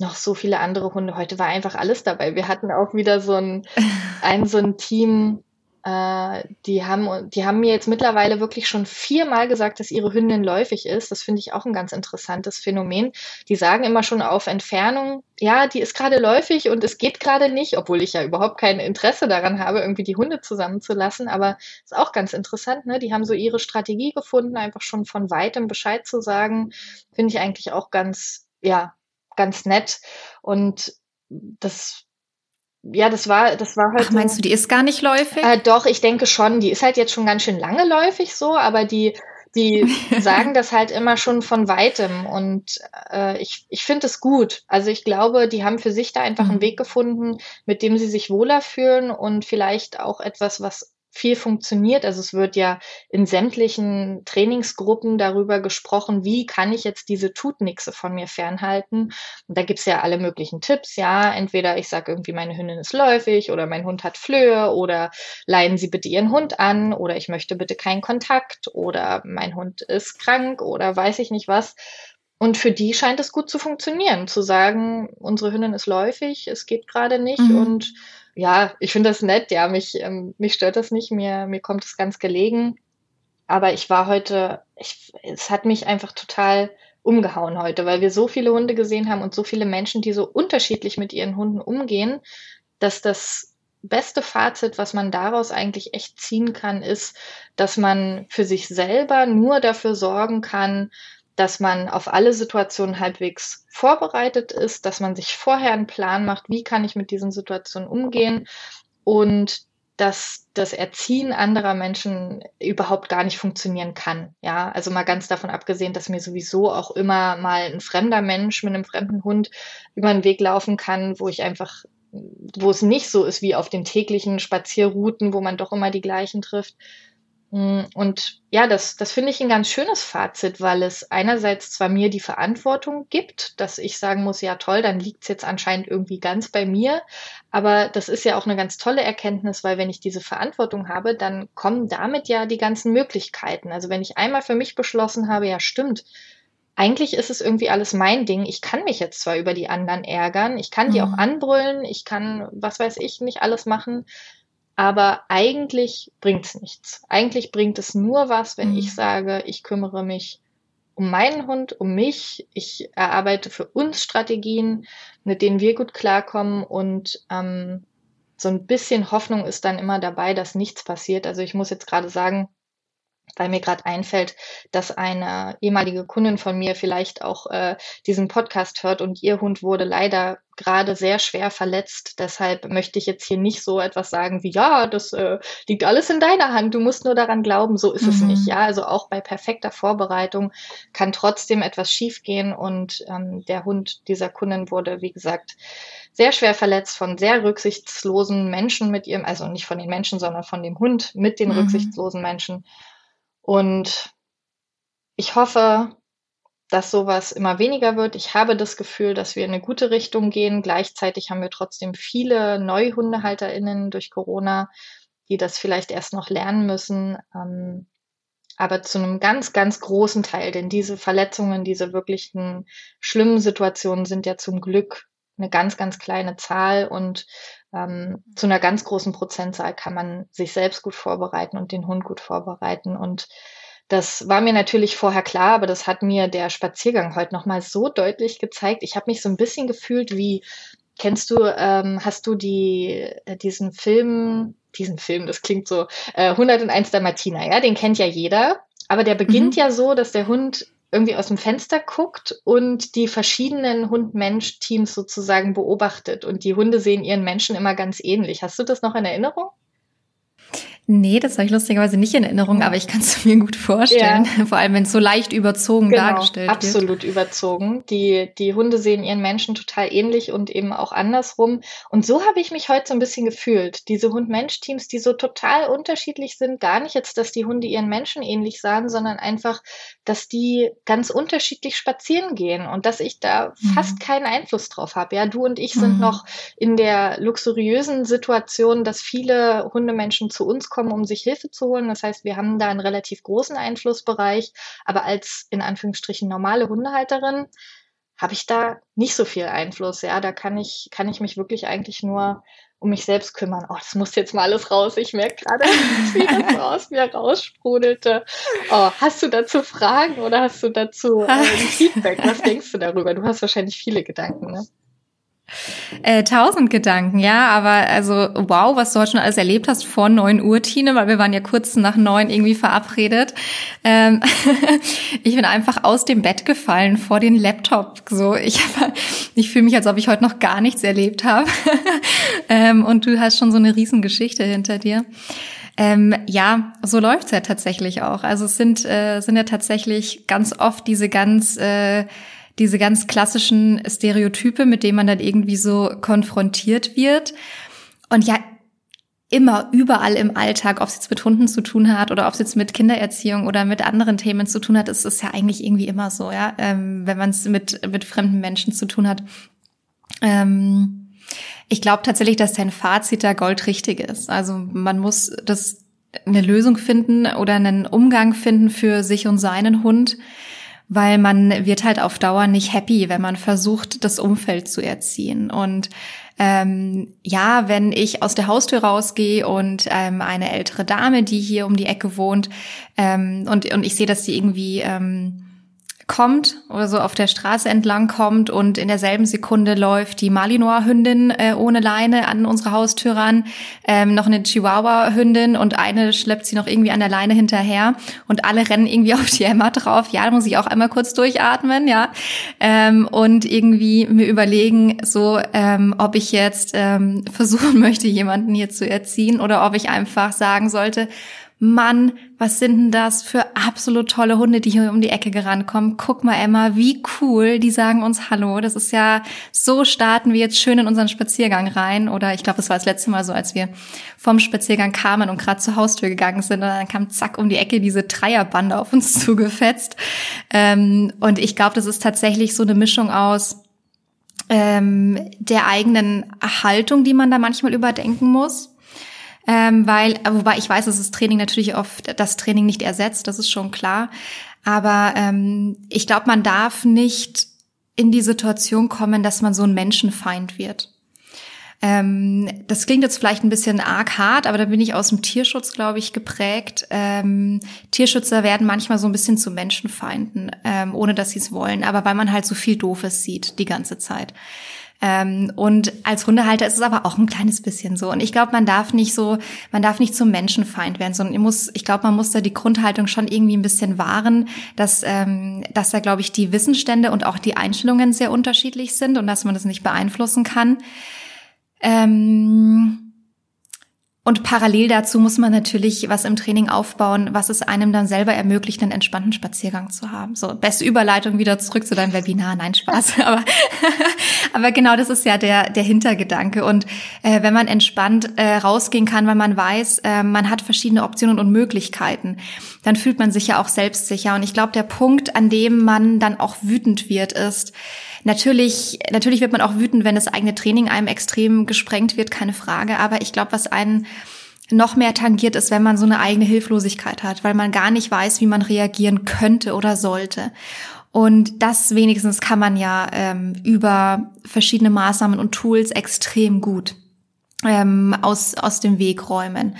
noch so viele andere Hunde. Heute war einfach alles dabei. Wir hatten auch wieder so ein, ein so ein Team, äh, die haben, die haben mir jetzt mittlerweile wirklich schon viermal gesagt, dass ihre Hündin läufig ist. Das finde ich auch ein ganz interessantes Phänomen. Die sagen immer schon auf Entfernung, ja, die ist gerade läufig und es geht gerade nicht, obwohl ich ja überhaupt kein Interesse daran habe, irgendwie die Hunde zusammenzulassen. Aber ist auch ganz interessant, ne? Die haben so ihre Strategie gefunden, einfach schon von weitem Bescheid zu sagen. Finde ich eigentlich auch ganz, ja, ganz nett. Und das ja, das war, das war halt. Ach, meinst du, die ist gar nicht läufig? Äh, doch, ich denke schon. Die ist halt jetzt schon ganz schön lange läufig so, aber die, die sagen das halt immer schon von weitem und äh, ich, ich finde es gut. Also ich glaube, die haben für sich da einfach einen mhm. Weg gefunden, mit dem sie sich wohler fühlen und vielleicht auch etwas, was viel funktioniert. Also es wird ja in sämtlichen Trainingsgruppen darüber gesprochen, wie kann ich jetzt diese Tutnixe von mir fernhalten. Und da gibt's ja alle möglichen Tipps, ja. Entweder ich sage irgendwie, meine Hündin ist läufig oder mein Hund hat Flöhe oder leihen Sie bitte Ihren Hund an oder ich möchte bitte keinen Kontakt oder mein Hund ist krank oder weiß ich nicht was. Und für die scheint es gut zu funktionieren, zu sagen, unsere Hündin ist läufig, es geht gerade nicht mhm. und ja, ich finde das nett, ja, mich, ähm, mich stört das nicht, mir, mir kommt es ganz gelegen. Aber ich war heute, ich, es hat mich einfach total umgehauen heute, weil wir so viele Hunde gesehen haben und so viele Menschen, die so unterschiedlich mit ihren Hunden umgehen, dass das beste Fazit, was man daraus eigentlich echt ziehen kann, ist, dass man für sich selber nur dafür sorgen kann, dass man auf alle Situationen halbwegs vorbereitet ist, dass man sich vorher einen Plan macht, wie kann ich mit diesen Situationen umgehen und dass das Erziehen anderer Menschen überhaupt gar nicht funktionieren kann. Ja, also mal ganz davon abgesehen, dass mir sowieso auch immer mal ein fremder Mensch mit einem fremden Hund über den Weg laufen kann, wo ich einfach, wo es nicht so ist wie auf den täglichen Spazierrouten, wo man doch immer die gleichen trifft, und ja, das, das finde ich ein ganz schönes Fazit, weil es einerseits zwar mir die Verantwortung gibt, dass ich sagen muss, ja toll, dann liegt es jetzt anscheinend irgendwie ganz bei mir, aber das ist ja auch eine ganz tolle Erkenntnis, weil wenn ich diese Verantwortung habe, dann kommen damit ja die ganzen Möglichkeiten. Also wenn ich einmal für mich beschlossen habe, ja stimmt, eigentlich ist es irgendwie alles mein Ding. Ich kann mich jetzt zwar über die anderen ärgern, ich kann die mhm. auch anbrüllen, ich kann, was weiß ich, nicht alles machen, aber eigentlich bringt es nichts. Eigentlich bringt es nur was, wenn mhm. ich sage, ich kümmere mich um meinen Hund, um mich. Ich erarbeite für uns Strategien, mit denen wir gut klarkommen und ähm, so ein bisschen Hoffnung ist dann immer dabei, dass nichts passiert. Also ich muss jetzt gerade sagen, weil mir gerade einfällt, dass eine ehemalige Kundin von mir vielleicht auch äh, diesen Podcast hört und ihr Hund wurde leider gerade sehr schwer verletzt. Deshalb möchte ich jetzt hier nicht so etwas sagen wie, ja, das äh, liegt alles in deiner Hand, du musst nur daran glauben. So ist mhm. es nicht. Ja, also auch bei perfekter Vorbereitung kann trotzdem etwas schiefgehen und ähm, der Hund dieser Kundin wurde, wie gesagt, sehr schwer verletzt von sehr rücksichtslosen Menschen mit ihrem, also nicht von den Menschen, sondern von dem Hund mit den mhm. rücksichtslosen Menschen. Und ich hoffe, dass sowas immer weniger wird. Ich habe das Gefühl, dass wir in eine gute Richtung gehen. Gleichzeitig haben wir trotzdem viele NeuhundehalterInnen durch Corona, die das vielleicht erst noch lernen müssen. Ähm, aber zu einem ganz, ganz großen Teil, denn diese Verletzungen, diese wirklichen schlimmen Situationen sind ja zum Glück eine ganz, ganz kleine Zahl und ähm, zu einer ganz großen Prozentzahl kann man sich selbst gut vorbereiten und den Hund gut vorbereiten. Und das war mir natürlich vorher klar, aber das hat mir der Spaziergang heute nochmal so deutlich gezeigt. Ich habe mich so ein bisschen gefühlt wie kennst du, ähm, hast du die, äh, diesen Film, diesen Film, das klingt so, äh, 101 der Martina, ja, den kennt ja jeder. Aber der beginnt mhm. ja so, dass der Hund irgendwie aus dem Fenster guckt und die verschiedenen Hund-Mensch-Teams sozusagen beobachtet. Und die Hunde sehen ihren Menschen immer ganz ähnlich. Hast du das noch in Erinnerung? Nee, das habe ich lustigerweise nicht in Erinnerung, aber ich kann es mir gut vorstellen. Ja. Vor allem, wenn es so leicht überzogen genau, dargestellt absolut wird. Absolut überzogen. Die, die Hunde sehen ihren Menschen total ähnlich und eben auch andersrum. Und so habe ich mich heute so ein bisschen gefühlt. Diese Hund-Mensch-Teams, die so total unterschiedlich sind, gar nicht jetzt, dass die Hunde ihren Menschen ähnlich sahen, sondern einfach, dass die ganz unterschiedlich spazieren gehen und dass ich da mhm. fast keinen Einfluss drauf habe. Ja, du und ich sind mhm. noch in der luxuriösen Situation, dass viele Hundemenschen zu uns kommen, um sich Hilfe zu holen. Das heißt, wir haben da einen relativ großen Einflussbereich, aber als in Anführungsstrichen normale Hundehalterin habe ich da nicht so viel Einfluss. Ja, da kann ich, kann ich mich wirklich eigentlich nur um mich selbst kümmern. Oh, das muss jetzt mal alles raus. Ich merke gerade, wie das aus mir raussprudelte. Oh, hast du dazu Fragen oder hast du dazu äh, Feedback? Was denkst du darüber? Du hast wahrscheinlich viele Gedanken, ne? Äh, tausend Gedanken, ja, aber also wow, was du heute schon alles erlebt hast vor neun Uhr, Tine, weil wir waren ja kurz nach neun irgendwie verabredet. Ähm, ich bin einfach aus dem Bett gefallen vor den Laptop. So, ich, ich fühle mich, als ob ich heute noch gar nichts erlebt habe. ähm, und du hast schon so eine Riesengeschichte hinter dir. Ähm, ja, so läuft's ja tatsächlich auch. Also es sind, äh, sind ja tatsächlich ganz oft diese ganz äh, diese ganz klassischen Stereotype, mit denen man dann irgendwie so konfrontiert wird. Und ja, immer überall im Alltag, ob es jetzt mit Hunden zu tun hat oder ob es jetzt mit Kindererziehung oder mit anderen Themen zu tun hat, ist es ja eigentlich irgendwie immer so, ja, ähm, wenn man es mit, mit fremden Menschen zu tun hat. Ähm, ich glaube tatsächlich, dass dein Fazit da goldrichtig ist. Also man muss das eine Lösung finden oder einen Umgang finden für sich und seinen Hund, weil man wird halt auf Dauer nicht happy, wenn man versucht, das Umfeld zu erziehen. Und ähm, ja, wenn ich aus der Haustür rausgehe und ähm, eine ältere Dame, die hier um die Ecke wohnt, ähm, und, und ich sehe, dass sie irgendwie ähm, kommt oder so auf der Straße entlang kommt und in derselben Sekunde läuft die Malinois-Hündin äh, ohne Leine an unsere Haustür ran, ähm, noch eine Chihuahua-Hündin und eine schleppt sie noch irgendwie an der Leine hinterher und alle rennen irgendwie auf die Emma drauf. Ja, da muss ich auch einmal kurz durchatmen, ja, ähm, und irgendwie mir überlegen, so, ähm, ob ich jetzt ähm, versuchen möchte, jemanden hier zu erziehen oder ob ich einfach sagen sollte, Mann, was sind denn das für absolut tolle Hunde, die hier um die Ecke gerannt kommen. Guck mal, Emma, wie cool. Die sagen uns Hallo. Das ist ja, so starten wir jetzt schön in unseren Spaziergang rein. Oder ich glaube, das war das letzte Mal so, als wir vom Spaziergang kamen und gerade zur Haustür gegangen sind. Und dann kam zack um die Ecke diese Dreierbande auf uns zugefetzt. Ähm, und ich glaube, das ist tatsächlich so eine Mischung aus ähm, der eigenen Haltung, die man da manchmal überdenken muss ähm, weil, wobei ich weiß, dass das Training natürlich oft das Training nicht ersetzt, das ist schon klar. Aber ähm, ich glaube, man darf nicht in die Situation kommen, dass man so ein Menschenfeind wird. Ähm, das klingt jetzt vielleicht ein bisschen arg hart, aber da bin ich aus dem Tierschutz, glaube ich, geprägt. Ähm, Tierschützer werden manchmal so ein bisschen zu Menschenfeinden, ähm, ohne dass sie es wollen, aber weil man halt so viel Doofes sieht die ganze Zeit. Ähm, und als Hundehalter ist es aber auch ein kleines bisschen so. Und ich glaube, man darf nicht so, man darf nicht zum Menschenfeind werden, sondern ich muss, ich glaube, man muss da die Grundhaltung schon irgendwie ein bisschen wahren, dass, ähm, dass da, glaube ich, die Wissensstände und auch die Einstellungen sehr unterschiedlich sind und dass man das nicht beeinflussen kann. Ähm und parallel dazu muss man natürlich was im Training aufbauen, was es einem dann selber ermöglicht, einen entspannten Spaziergang zu haben. So, beste Überleitung wieder zurück zu deinem Webinar. Nein, Spaß. Aber, aber genau das ist ja der, der Hintergedanke. Und äh, wenn man entspannt äh, rausgehen kann, weil man weiß, äh, man hat verschiedene Optionen und Möglichkeiten, dann fühlt man sich ja auch selbstsicher. Und ich glaube, der Punkt, an dem man dann auch wütend wird, ist, Natürlich, natürlich wird man auch wütend, wenn das eigene Training einem extrem gesprengt wird, keine Frage. Aber ich glaube, was einen noch mehr tangiert ist, wenn man so eine eigene Hilflosigkeit hat, weil man gar nicht weiß, wie man reagieren könnte oder sollte. Und das wenigstens kann man ja ähm, über verschiedene Maßnahmen und Tools extrem gut. Ähm, aus, aus dem Weg räumen.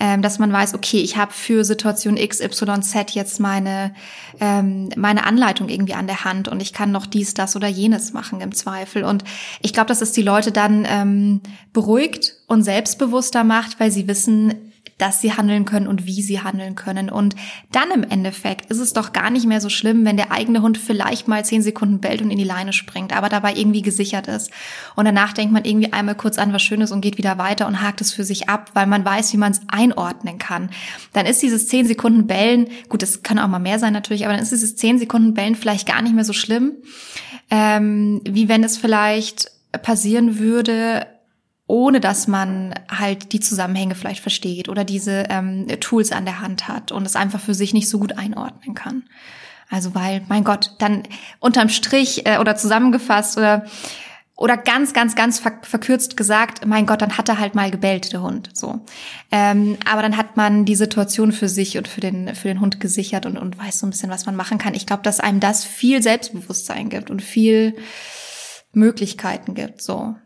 Ähm, dass man weiß, okay, ich habe für Situation XYZ jetzt meine, ähm, meine Anleitung irgendwie an der Hand und ich kann noch dies, das oder jenes machen im Zweifel. Und ich glaube, dass es die Leute dann ähm, beruhigt und selbstbewusster macht, weil sie wissen, dass sie handeln können und wie sie handeln können. Und dann im Endeffekt ist es doch gar nicht mehr so schlimm, wenn der eigene Hund vielleicht mal zehn Sekunden bellt und in die Leine springt, aber dabei irgendwie gesichert ist. Und danach denkt man irgendwie einmal kurz an was Schönes und geht wieder weiter und hakt es für sich ab, weil man weiß, wie man es einordnen kann. Dann ist dieses zehn Sekunden Bellen, gut, das kann auch mal mehr sein natürlich, aber dann ist dieses zehn Sekunden Bellen vielleicht gar nicht mehr so schlimm, ähm, wie wenn es vielleicht passieren würde, ohne dass man halt die Zusammenhänge vielleicht versteht oder diese ähm, Tools an der Hand hat und es einfach für sich nicht so gut einordnen kann. Also weil, mein Gott, dann unterm Strich äh, oder zusammengefasst oder oder ganz, ganz, ganz verkürzt gesagt, mein Gott, dann hat er halt mal gebellt, der Hund. So. Ähm, aber dann hat man die Situation für sich und für den, für den Hund gesichert und, und weiß so ein bisschen, was man machen kann. Ich glaube, dass einem das viel Selbstbewusstsein gibt und viel Möglichkeiten gibt. So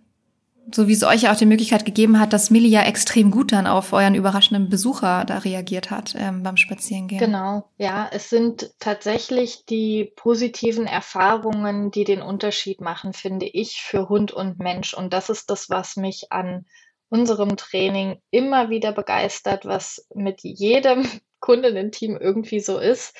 so wie es euch ja auch die Möglichkeit gegeben hat, dass Millie ja extrem gut dann auf euren überraschenden Besucher da reagiert hat ähm, beim Spazierengehen. Genau, ja, es sind tatsächlich die positiven Erfahrungen, die den Unterschied machen, finde ich, für Hund und Mensch. Und das ist das, was mich an unserem Training immer wieder begeistert, was mit jedem Kundinnen-Team irgendwie so ist,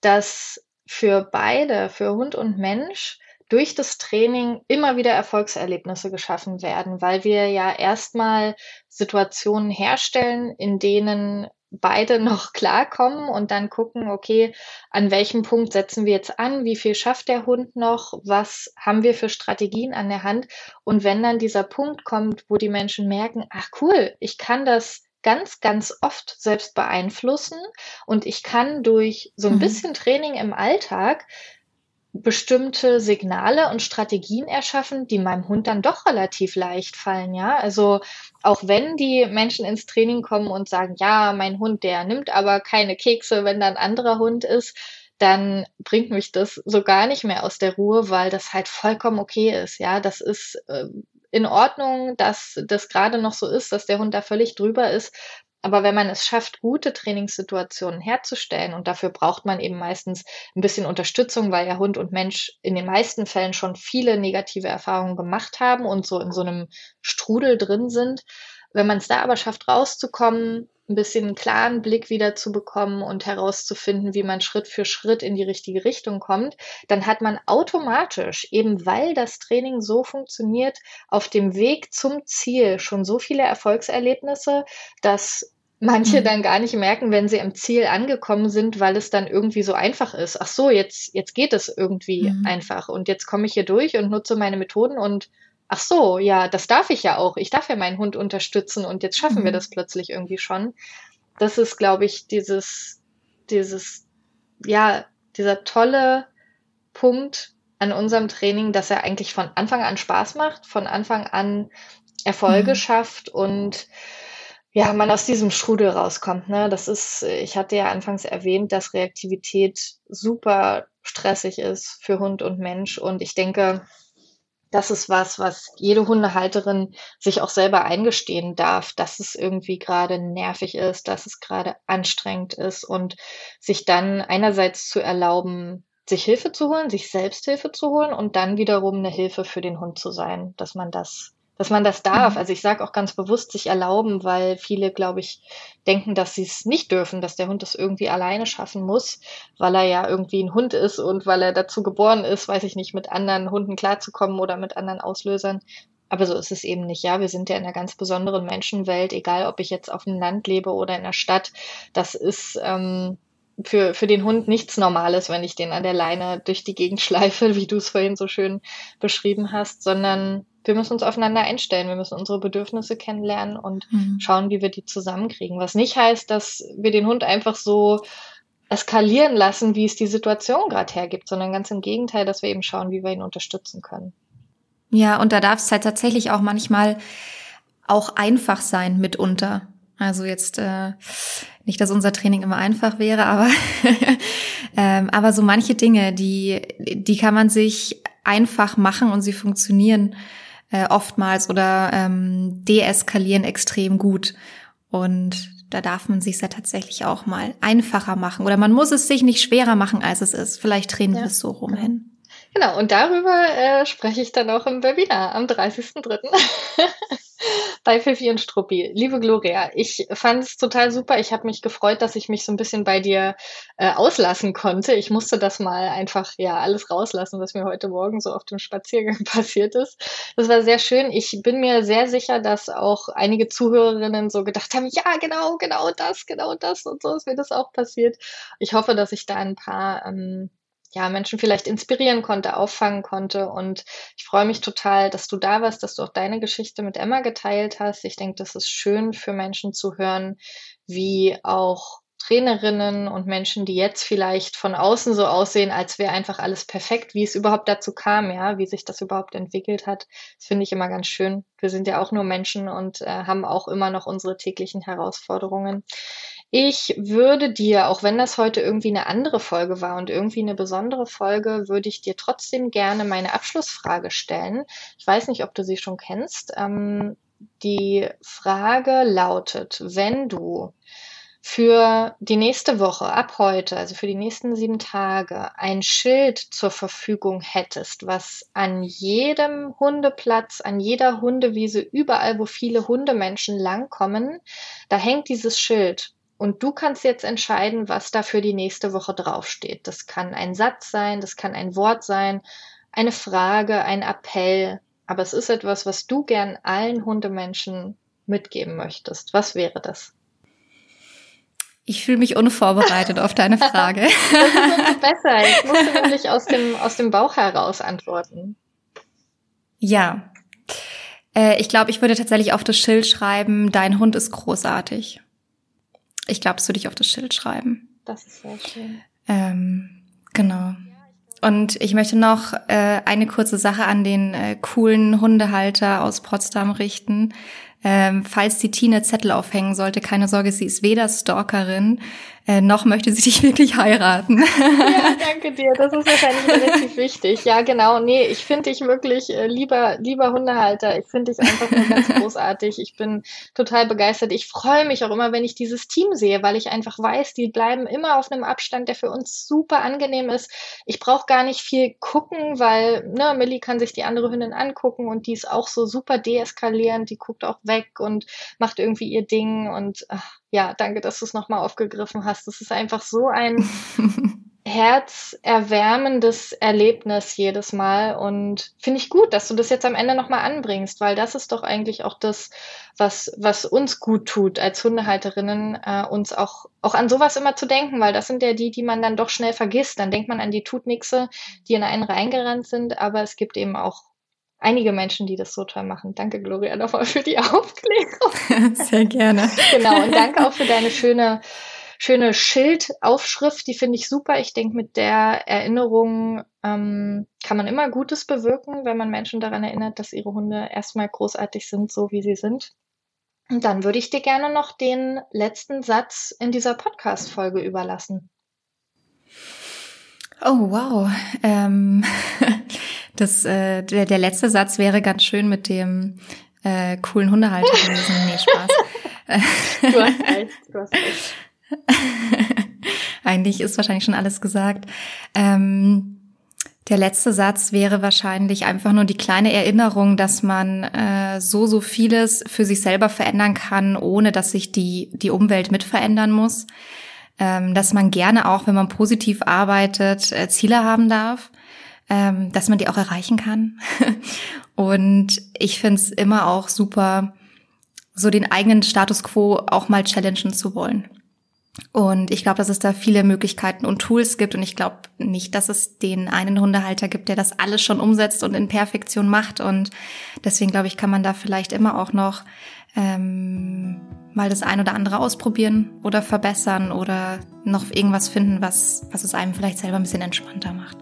dass für beide, für Hund und Mensch, durch das Training immer wieder Erfolgserlebnisse geschaffen werden, weil wir ja erstmal Situationen herstellen, in denen beide noch klarkommen und dann gucken, okay, an welchem Punkt setzen wir jetzt an, wie viel schafft der Hund noch, was haben wir für Strategien an der Hand? Und wenn dann dieser Punkt kommt, wo die Menschen merken, ach cool, ich kann das ganz, ganz oft selbst beeinflussen und ich kann durch so ein mhm. bisschen Training im Alltag bestimmte Signale und Strategien erschaffen, die meinem Hund dann doch relativ leicht fallen, ja. Also auch wenn die Menschen ins Training kommen und sagen, ja, mein Hund, der nimmt aber keine Kekse, wenn da ein anderer Hund ist, dann bringt mich das so gar nicht mehr aus der Ruhe, weil das halt vollkommen okay ist, ja. Das ist äh, in Ordnung, dass das gerade noch so ist, dass der Hund da völlig drüber ist. Aber wenn man es schafft, gute Trainingssituationen herzustellen, und dafür braucht man eben meistens ein bisschen Unterstützung, weil ja Hund und Mensch in den meisten Fällen schon viele negative Erfahrungen gemacht haben und so in so einem Strudel drin sind. Wenn man es da aber schafft, rauszukommen, ein bisschen einen klaren Blick wieder zu bekommen und herauszufinden, wie man Schritt für Schritt in die richtige Richtung kommt, dann hat man automatisch, eben weil das Training so funktioniert, auf dem Weg zum Ziel schon so viele Erfolgserlebnisse, dass manche mhm. dann gar nicht merken, wenn sie am Ziel angekommen sind, weil es dann irgendwie so einfach ist. Ach so, jetzt, jetzt geht es irgendwie mhm. einfach und jetzt komme ich hier durch und nutze meine Methoden und ach so, ja, das darf ich ja auch. Ich darf ja meinen Hund unterstützen und jetzt schaffen mhm. wir das plötzlich irgendwie schon. Das ist, glaube ich, dieses, dieses, ja, dieser tolle Punkt an unserem Training, dass er eigentlich von Anfang an Spaß macht, von Anfang an Erfolge mhm. schafft und ja, man aus diesem Strudel rauskommt. Ne? Das ist, ich hatte ja anfangs erwähnt, dass Reaktivität super stressig ist für Hund und Mensch. Und ich denke, das ist was, was jede Hundehalterin sich auch selber eingestehen darf, dass es irgendwie gerade nervig ist, dass es gerade anstrengend ist und sich dann einerseits zu erlauben, sich Hilfe zu holen, sich selbst Hilfe zu holen und dann wiederum eine Hilfe für den Hund zu sein, dass man das dass man das darf. Mhm. Also ich sage auch ganz bewusst sich erlauben, weil viele, glaube ich, denken, dass sie es nicht dürfen, dass der Hund das irgendwie alleine schaffen muss, weil er ja irgendwie ein Hund ist und weil er dazu geboren ist, weiß ich nicht, mit anderen Hunden klarzukommen oder mit anderen Auslösern. Aber so ist es eben nicht. Ja, wir sind ja in einer ganz besonderen Menschenwelt, egal ob ich jetzt auf dem Land lebe oder in der Stadt. Das ist ähm, für, für den Hund nichts Normales, wenn ich den an der Leine durch die Gegend schleife, wie du es vorhin so schön beschrieben hast, sondern wir müssen uns aufeinander einstellen, wir müssen unsere Bedürfnisse kennenlernen und mhm. schauen, wie wir die zusammenkriegen. Was nicht heißt, dass wir den Hund einfach so eskalieren lassen, wie es die Situation gerade hergibt, sondern ganz im Gegenteil, dass wir eben schauen, wie wir ihn unterstützen können. Ja, und da darf es halt tatsächlich auch manchmal auch einfach sein mitunter. Also jetzt äh, nicht, dass unser Training immer einfach wäre, aber ähm, aber so manche Dinge, die die kann man sich einfach machen und sie funktionieren äh, oftmals oder ähm, deeskalieren extrem gut. Und da darf man sich ja tatsächlich auch mal einfacher machen. Oder man muss es sich nicht schwerer machen, als es ist. Vielleicht drehen ja. wir es so rum hin. Genau, und darüber äh, spreche ich dann auch im Webinar am 30.03. bei Fifi und Struppi. Liebe Gloria, ich fand es total super. Ich habe mich gefreut, dass ich mich so ein bisschen bei dir äh, auslassen konnte. Ich musste das mal einfach ja alles rauslassen, was mir heute Morgen so auf dem Spaziergang passiert ist. Das war sehr schön. Ich bin mir sehr sicher, dass auch einige Zuhörerinnen so gedacht haben, ja, genau, genau das, genau das und so ist mir das auch passiert. Ich hoffe, dass ich da ein paar ähm, ja, Menschen vielleicht inspirieren konnte, auffangen konnte. Und ich freue mich total, dass du da warst, dass du auch deine Geschichte mit Emma geteilt hast. Ich denke, das ist schön für Menschen zu hören, wie auch Trainerinnen und Menschen, die jetzt vielleicht von außen so aussehen, als wäre einfach alles perfekt, wie es überhaupt dazu kam, ja, wie sich das überhaupt entwickelt hat. Das finde ich immer ganz schön. Wir sind ja auch nur Menschen und äh, haben auch immer noch unsere täglichen Herausforderungen. Ich würde dir, auch wenn das heute irgendwie eine andere Folge war und irgendwie eine besondere Folge, würde ich dir trotzdem gerne meine Abschlussfrage stellen. Ich weiß nicht, ob du sie schon kennst. Ähm, die Frage lautet, wenn du für die nächste Woche ab heute, also für die nächsten sieben Tage, ein Schild zur Verfügung hättest, was an jedem Hundeplatz, an jeder Hundewiese, überall, wo viele Hundemenschen langkommen, da hängt dieses Schild und du kannst jetzt entscheiden, was da für die nächste Woche draufsteht. Das kann ein Satz sein, das kann ein Wort sein, eine Frage, ein Appell. Aber es ist etwas, was du gern allen Hundemenschen mitgeben möchtest. Was wäre das? Ich fühle mich unvorbereitet auf deine Frage. das ist besser. Ich muss nämlich aus dem, aus dem Bauch heraus antworten. Ja. Äh, ich glaube, ich würde tatsächlich auf das Schild schreiben, dein Hund ist großartig. Ich glaube, es würde ich auf das Schild schreiben. Das ist sehr schön. Ähm, genau. Und ich möchte noch äh, eine kurze Sache an den äh, coolen Hundehalter aus Potsdam richten. Ähm, falls die Tine Zettel aufhängen sollte, keine Sorge, sie ist weder Stalkerin, äh, noch möchte sie dich wirklich heiraten. Ja, danke dir. Das ist wahrscheinlich relativ wichtig. Ja, genau. Nee, ich finde dich wirklich äh, lieber, lieber Hundehalter. Ich finde dich einfach nur ganz großartig. Ich bin total begeistert. Ich freue mich auch immer, wenn ich dieses Team sehe, weil ich einfach weiß, die bleiben immer auf einem Abstand, der für uns super angenehm ist. Ich brauche gar nicht viel gucken, weil ne, Millie kann sich die andere Hündin angucken und die ist auch so super deeskalierend. Die guckt auch weg und macht irgendwie ihr Ding und ach, ja, danke, dass du es nochmal aufgegriffen hast. Das ist einfach so ein herzerwärmendes Erlebnis jedes Mal und finde ich gut, dass du das jetzt am Ende nochmal anbringst, weil das ist doch eigentlich auch das, was, was uns gut tut als Hundehalterinnen, äh, uns auch, auch an sowas immer zu denken, weil das sind ja die, die man dann doch schnell vergisst. Dann denkt man an die Tutnixe, die in einen reingerannt sind, aber es gibt eben auch einige Menschen, die das so toll machen. Danke, Gloria, nochmal für die Aufklärung. Sehr gerne. genau, und danke auch für deine schöne, schöne Schildaufschrift. Die finde ich super. Ich denke, mit der Erinnerung ähm, kann man immer Gutes bewirken, wenn man Menschen daran erinnert, dass ihre Hunde erstmal großartig sind, so wie sie sind. Und dann würde ich dir gerne noch den letzten Satz in dieser Podcast-Folge überlassen. Oh, wow. Ähm, das, äh, der, der letzte Satz wäre ganz schön mit dem äh, coolen Hundehalter gewesen. Nee, Spaß. du hast recht, du hast recht. Eigentlich ist wahrscheinlich schon alles gesagt. Ähm, der letzte Satz wäre wahrscheinlich einfach nur die kleine Erinnerung, dass man äh, so, so vieles für sich selber verändern kann, ohne dass sich die, die Umwelt mit verändern muss ähm, dass man gerne auch, wenn man positiv arbeitet, äh, Ziele haben darf, ähm, dass man die auch erreichen kann. und ich finde es immer auch super, so den eigenen Status quo auch mal challengen zu wollen. Und ich glaube, dass es da viele Möglichkeiten und Tools gibt. Und ich glaube nicht, dass es den einen Hundehalter gibt, der das alles schon umsetzt und in Perfektion macht. Und deswegen glaube ich, kann man da vielleicht immer auch noch ähm, mal das ein oder andere ausprobieren oder verbessern oder noch irgendwas finden, was, was es einem vielleicht selber ein bisschen entspannter macht.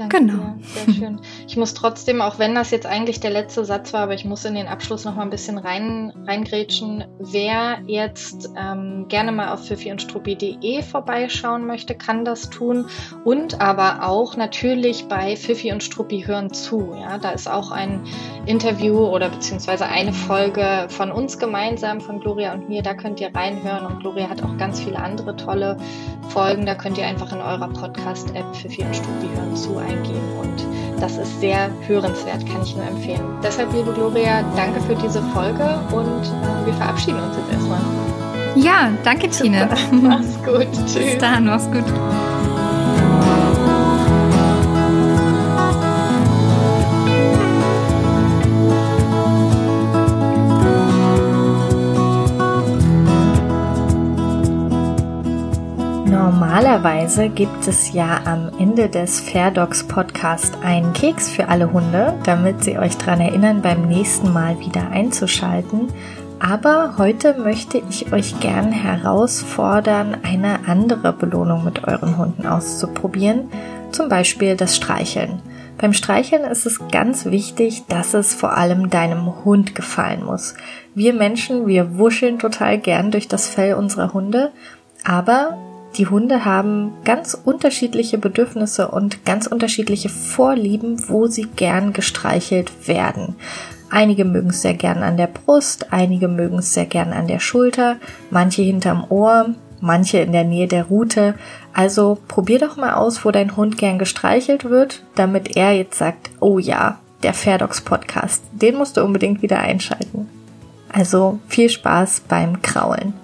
Danke genau. Sehr schön. Ich muss trotzdem, auch wenn das jetzt eigentlich der letzte Satz war, aber ich muss in den Abschluss noch mal ein bisschen rein, reingrätschen. Wer jetzt ähm, gerne mal auf pfiffi und struppi.de vorbeischauen möchte, kann das tun. Und aber auch natürlich bei Pfiffi und Struppi hören zu. Ja, da ist auch ein Interview oder beziehungsweise eine Folge von uns gemeinsam, von Gloria und mir. Da könnt ihr reinhören. Und Gloria hat auch ganz viele andere tolle Folgen. Da könnt ihr einfach in eurer Podcast-App Pfiffi und Struppi hören zu eingeben und das ist sehr hörenswert, kann ich nur empfehlen. Deshalb, liebe Gloria, danke für diese Folge und äh, wir verabschieden uns jetzt erstmal. Ja, danke Tine. Mach's gut. Tschüss. Bis dann, mach's gut. Normalerweise gibt es ja am Ende des Fairdogs Podcast einen Keks für alle Hunde, damit sie euch daran erinnern, beim nächsten Mal wieder einzuschalten. Aber heute möchte ich euch gern herausfordern, eine andere Belohnung mit euren Hunden auszuprobieren, zum Beispiel das Streicheln. Beim Streicheln ist es ganz wichtig, dass es vor allem deinem Hund gefallen muss. Wir Menschen, wir wuscheln total gern durch das Fell unserer Hunde, aber die Hunde haben ganz unterschiedliche Bedürfnisse und ganz unterschiedliche Vorlieben, wo sie gern gestreichelt werden. Einige mögen es sehr gern an der Brust, einige mögen es sehr gern an der Schulter, manche hinterm Ohr, manche in der Nähe der Rute. Also probier doch mal aus, wo dein Hund gern gestreichelt wird, damit er jetzt sagt, oh ja, der Fairdogs Podcast, den musst du unbedingt wieder einschalten. Also viel Spaß beim Kraulen.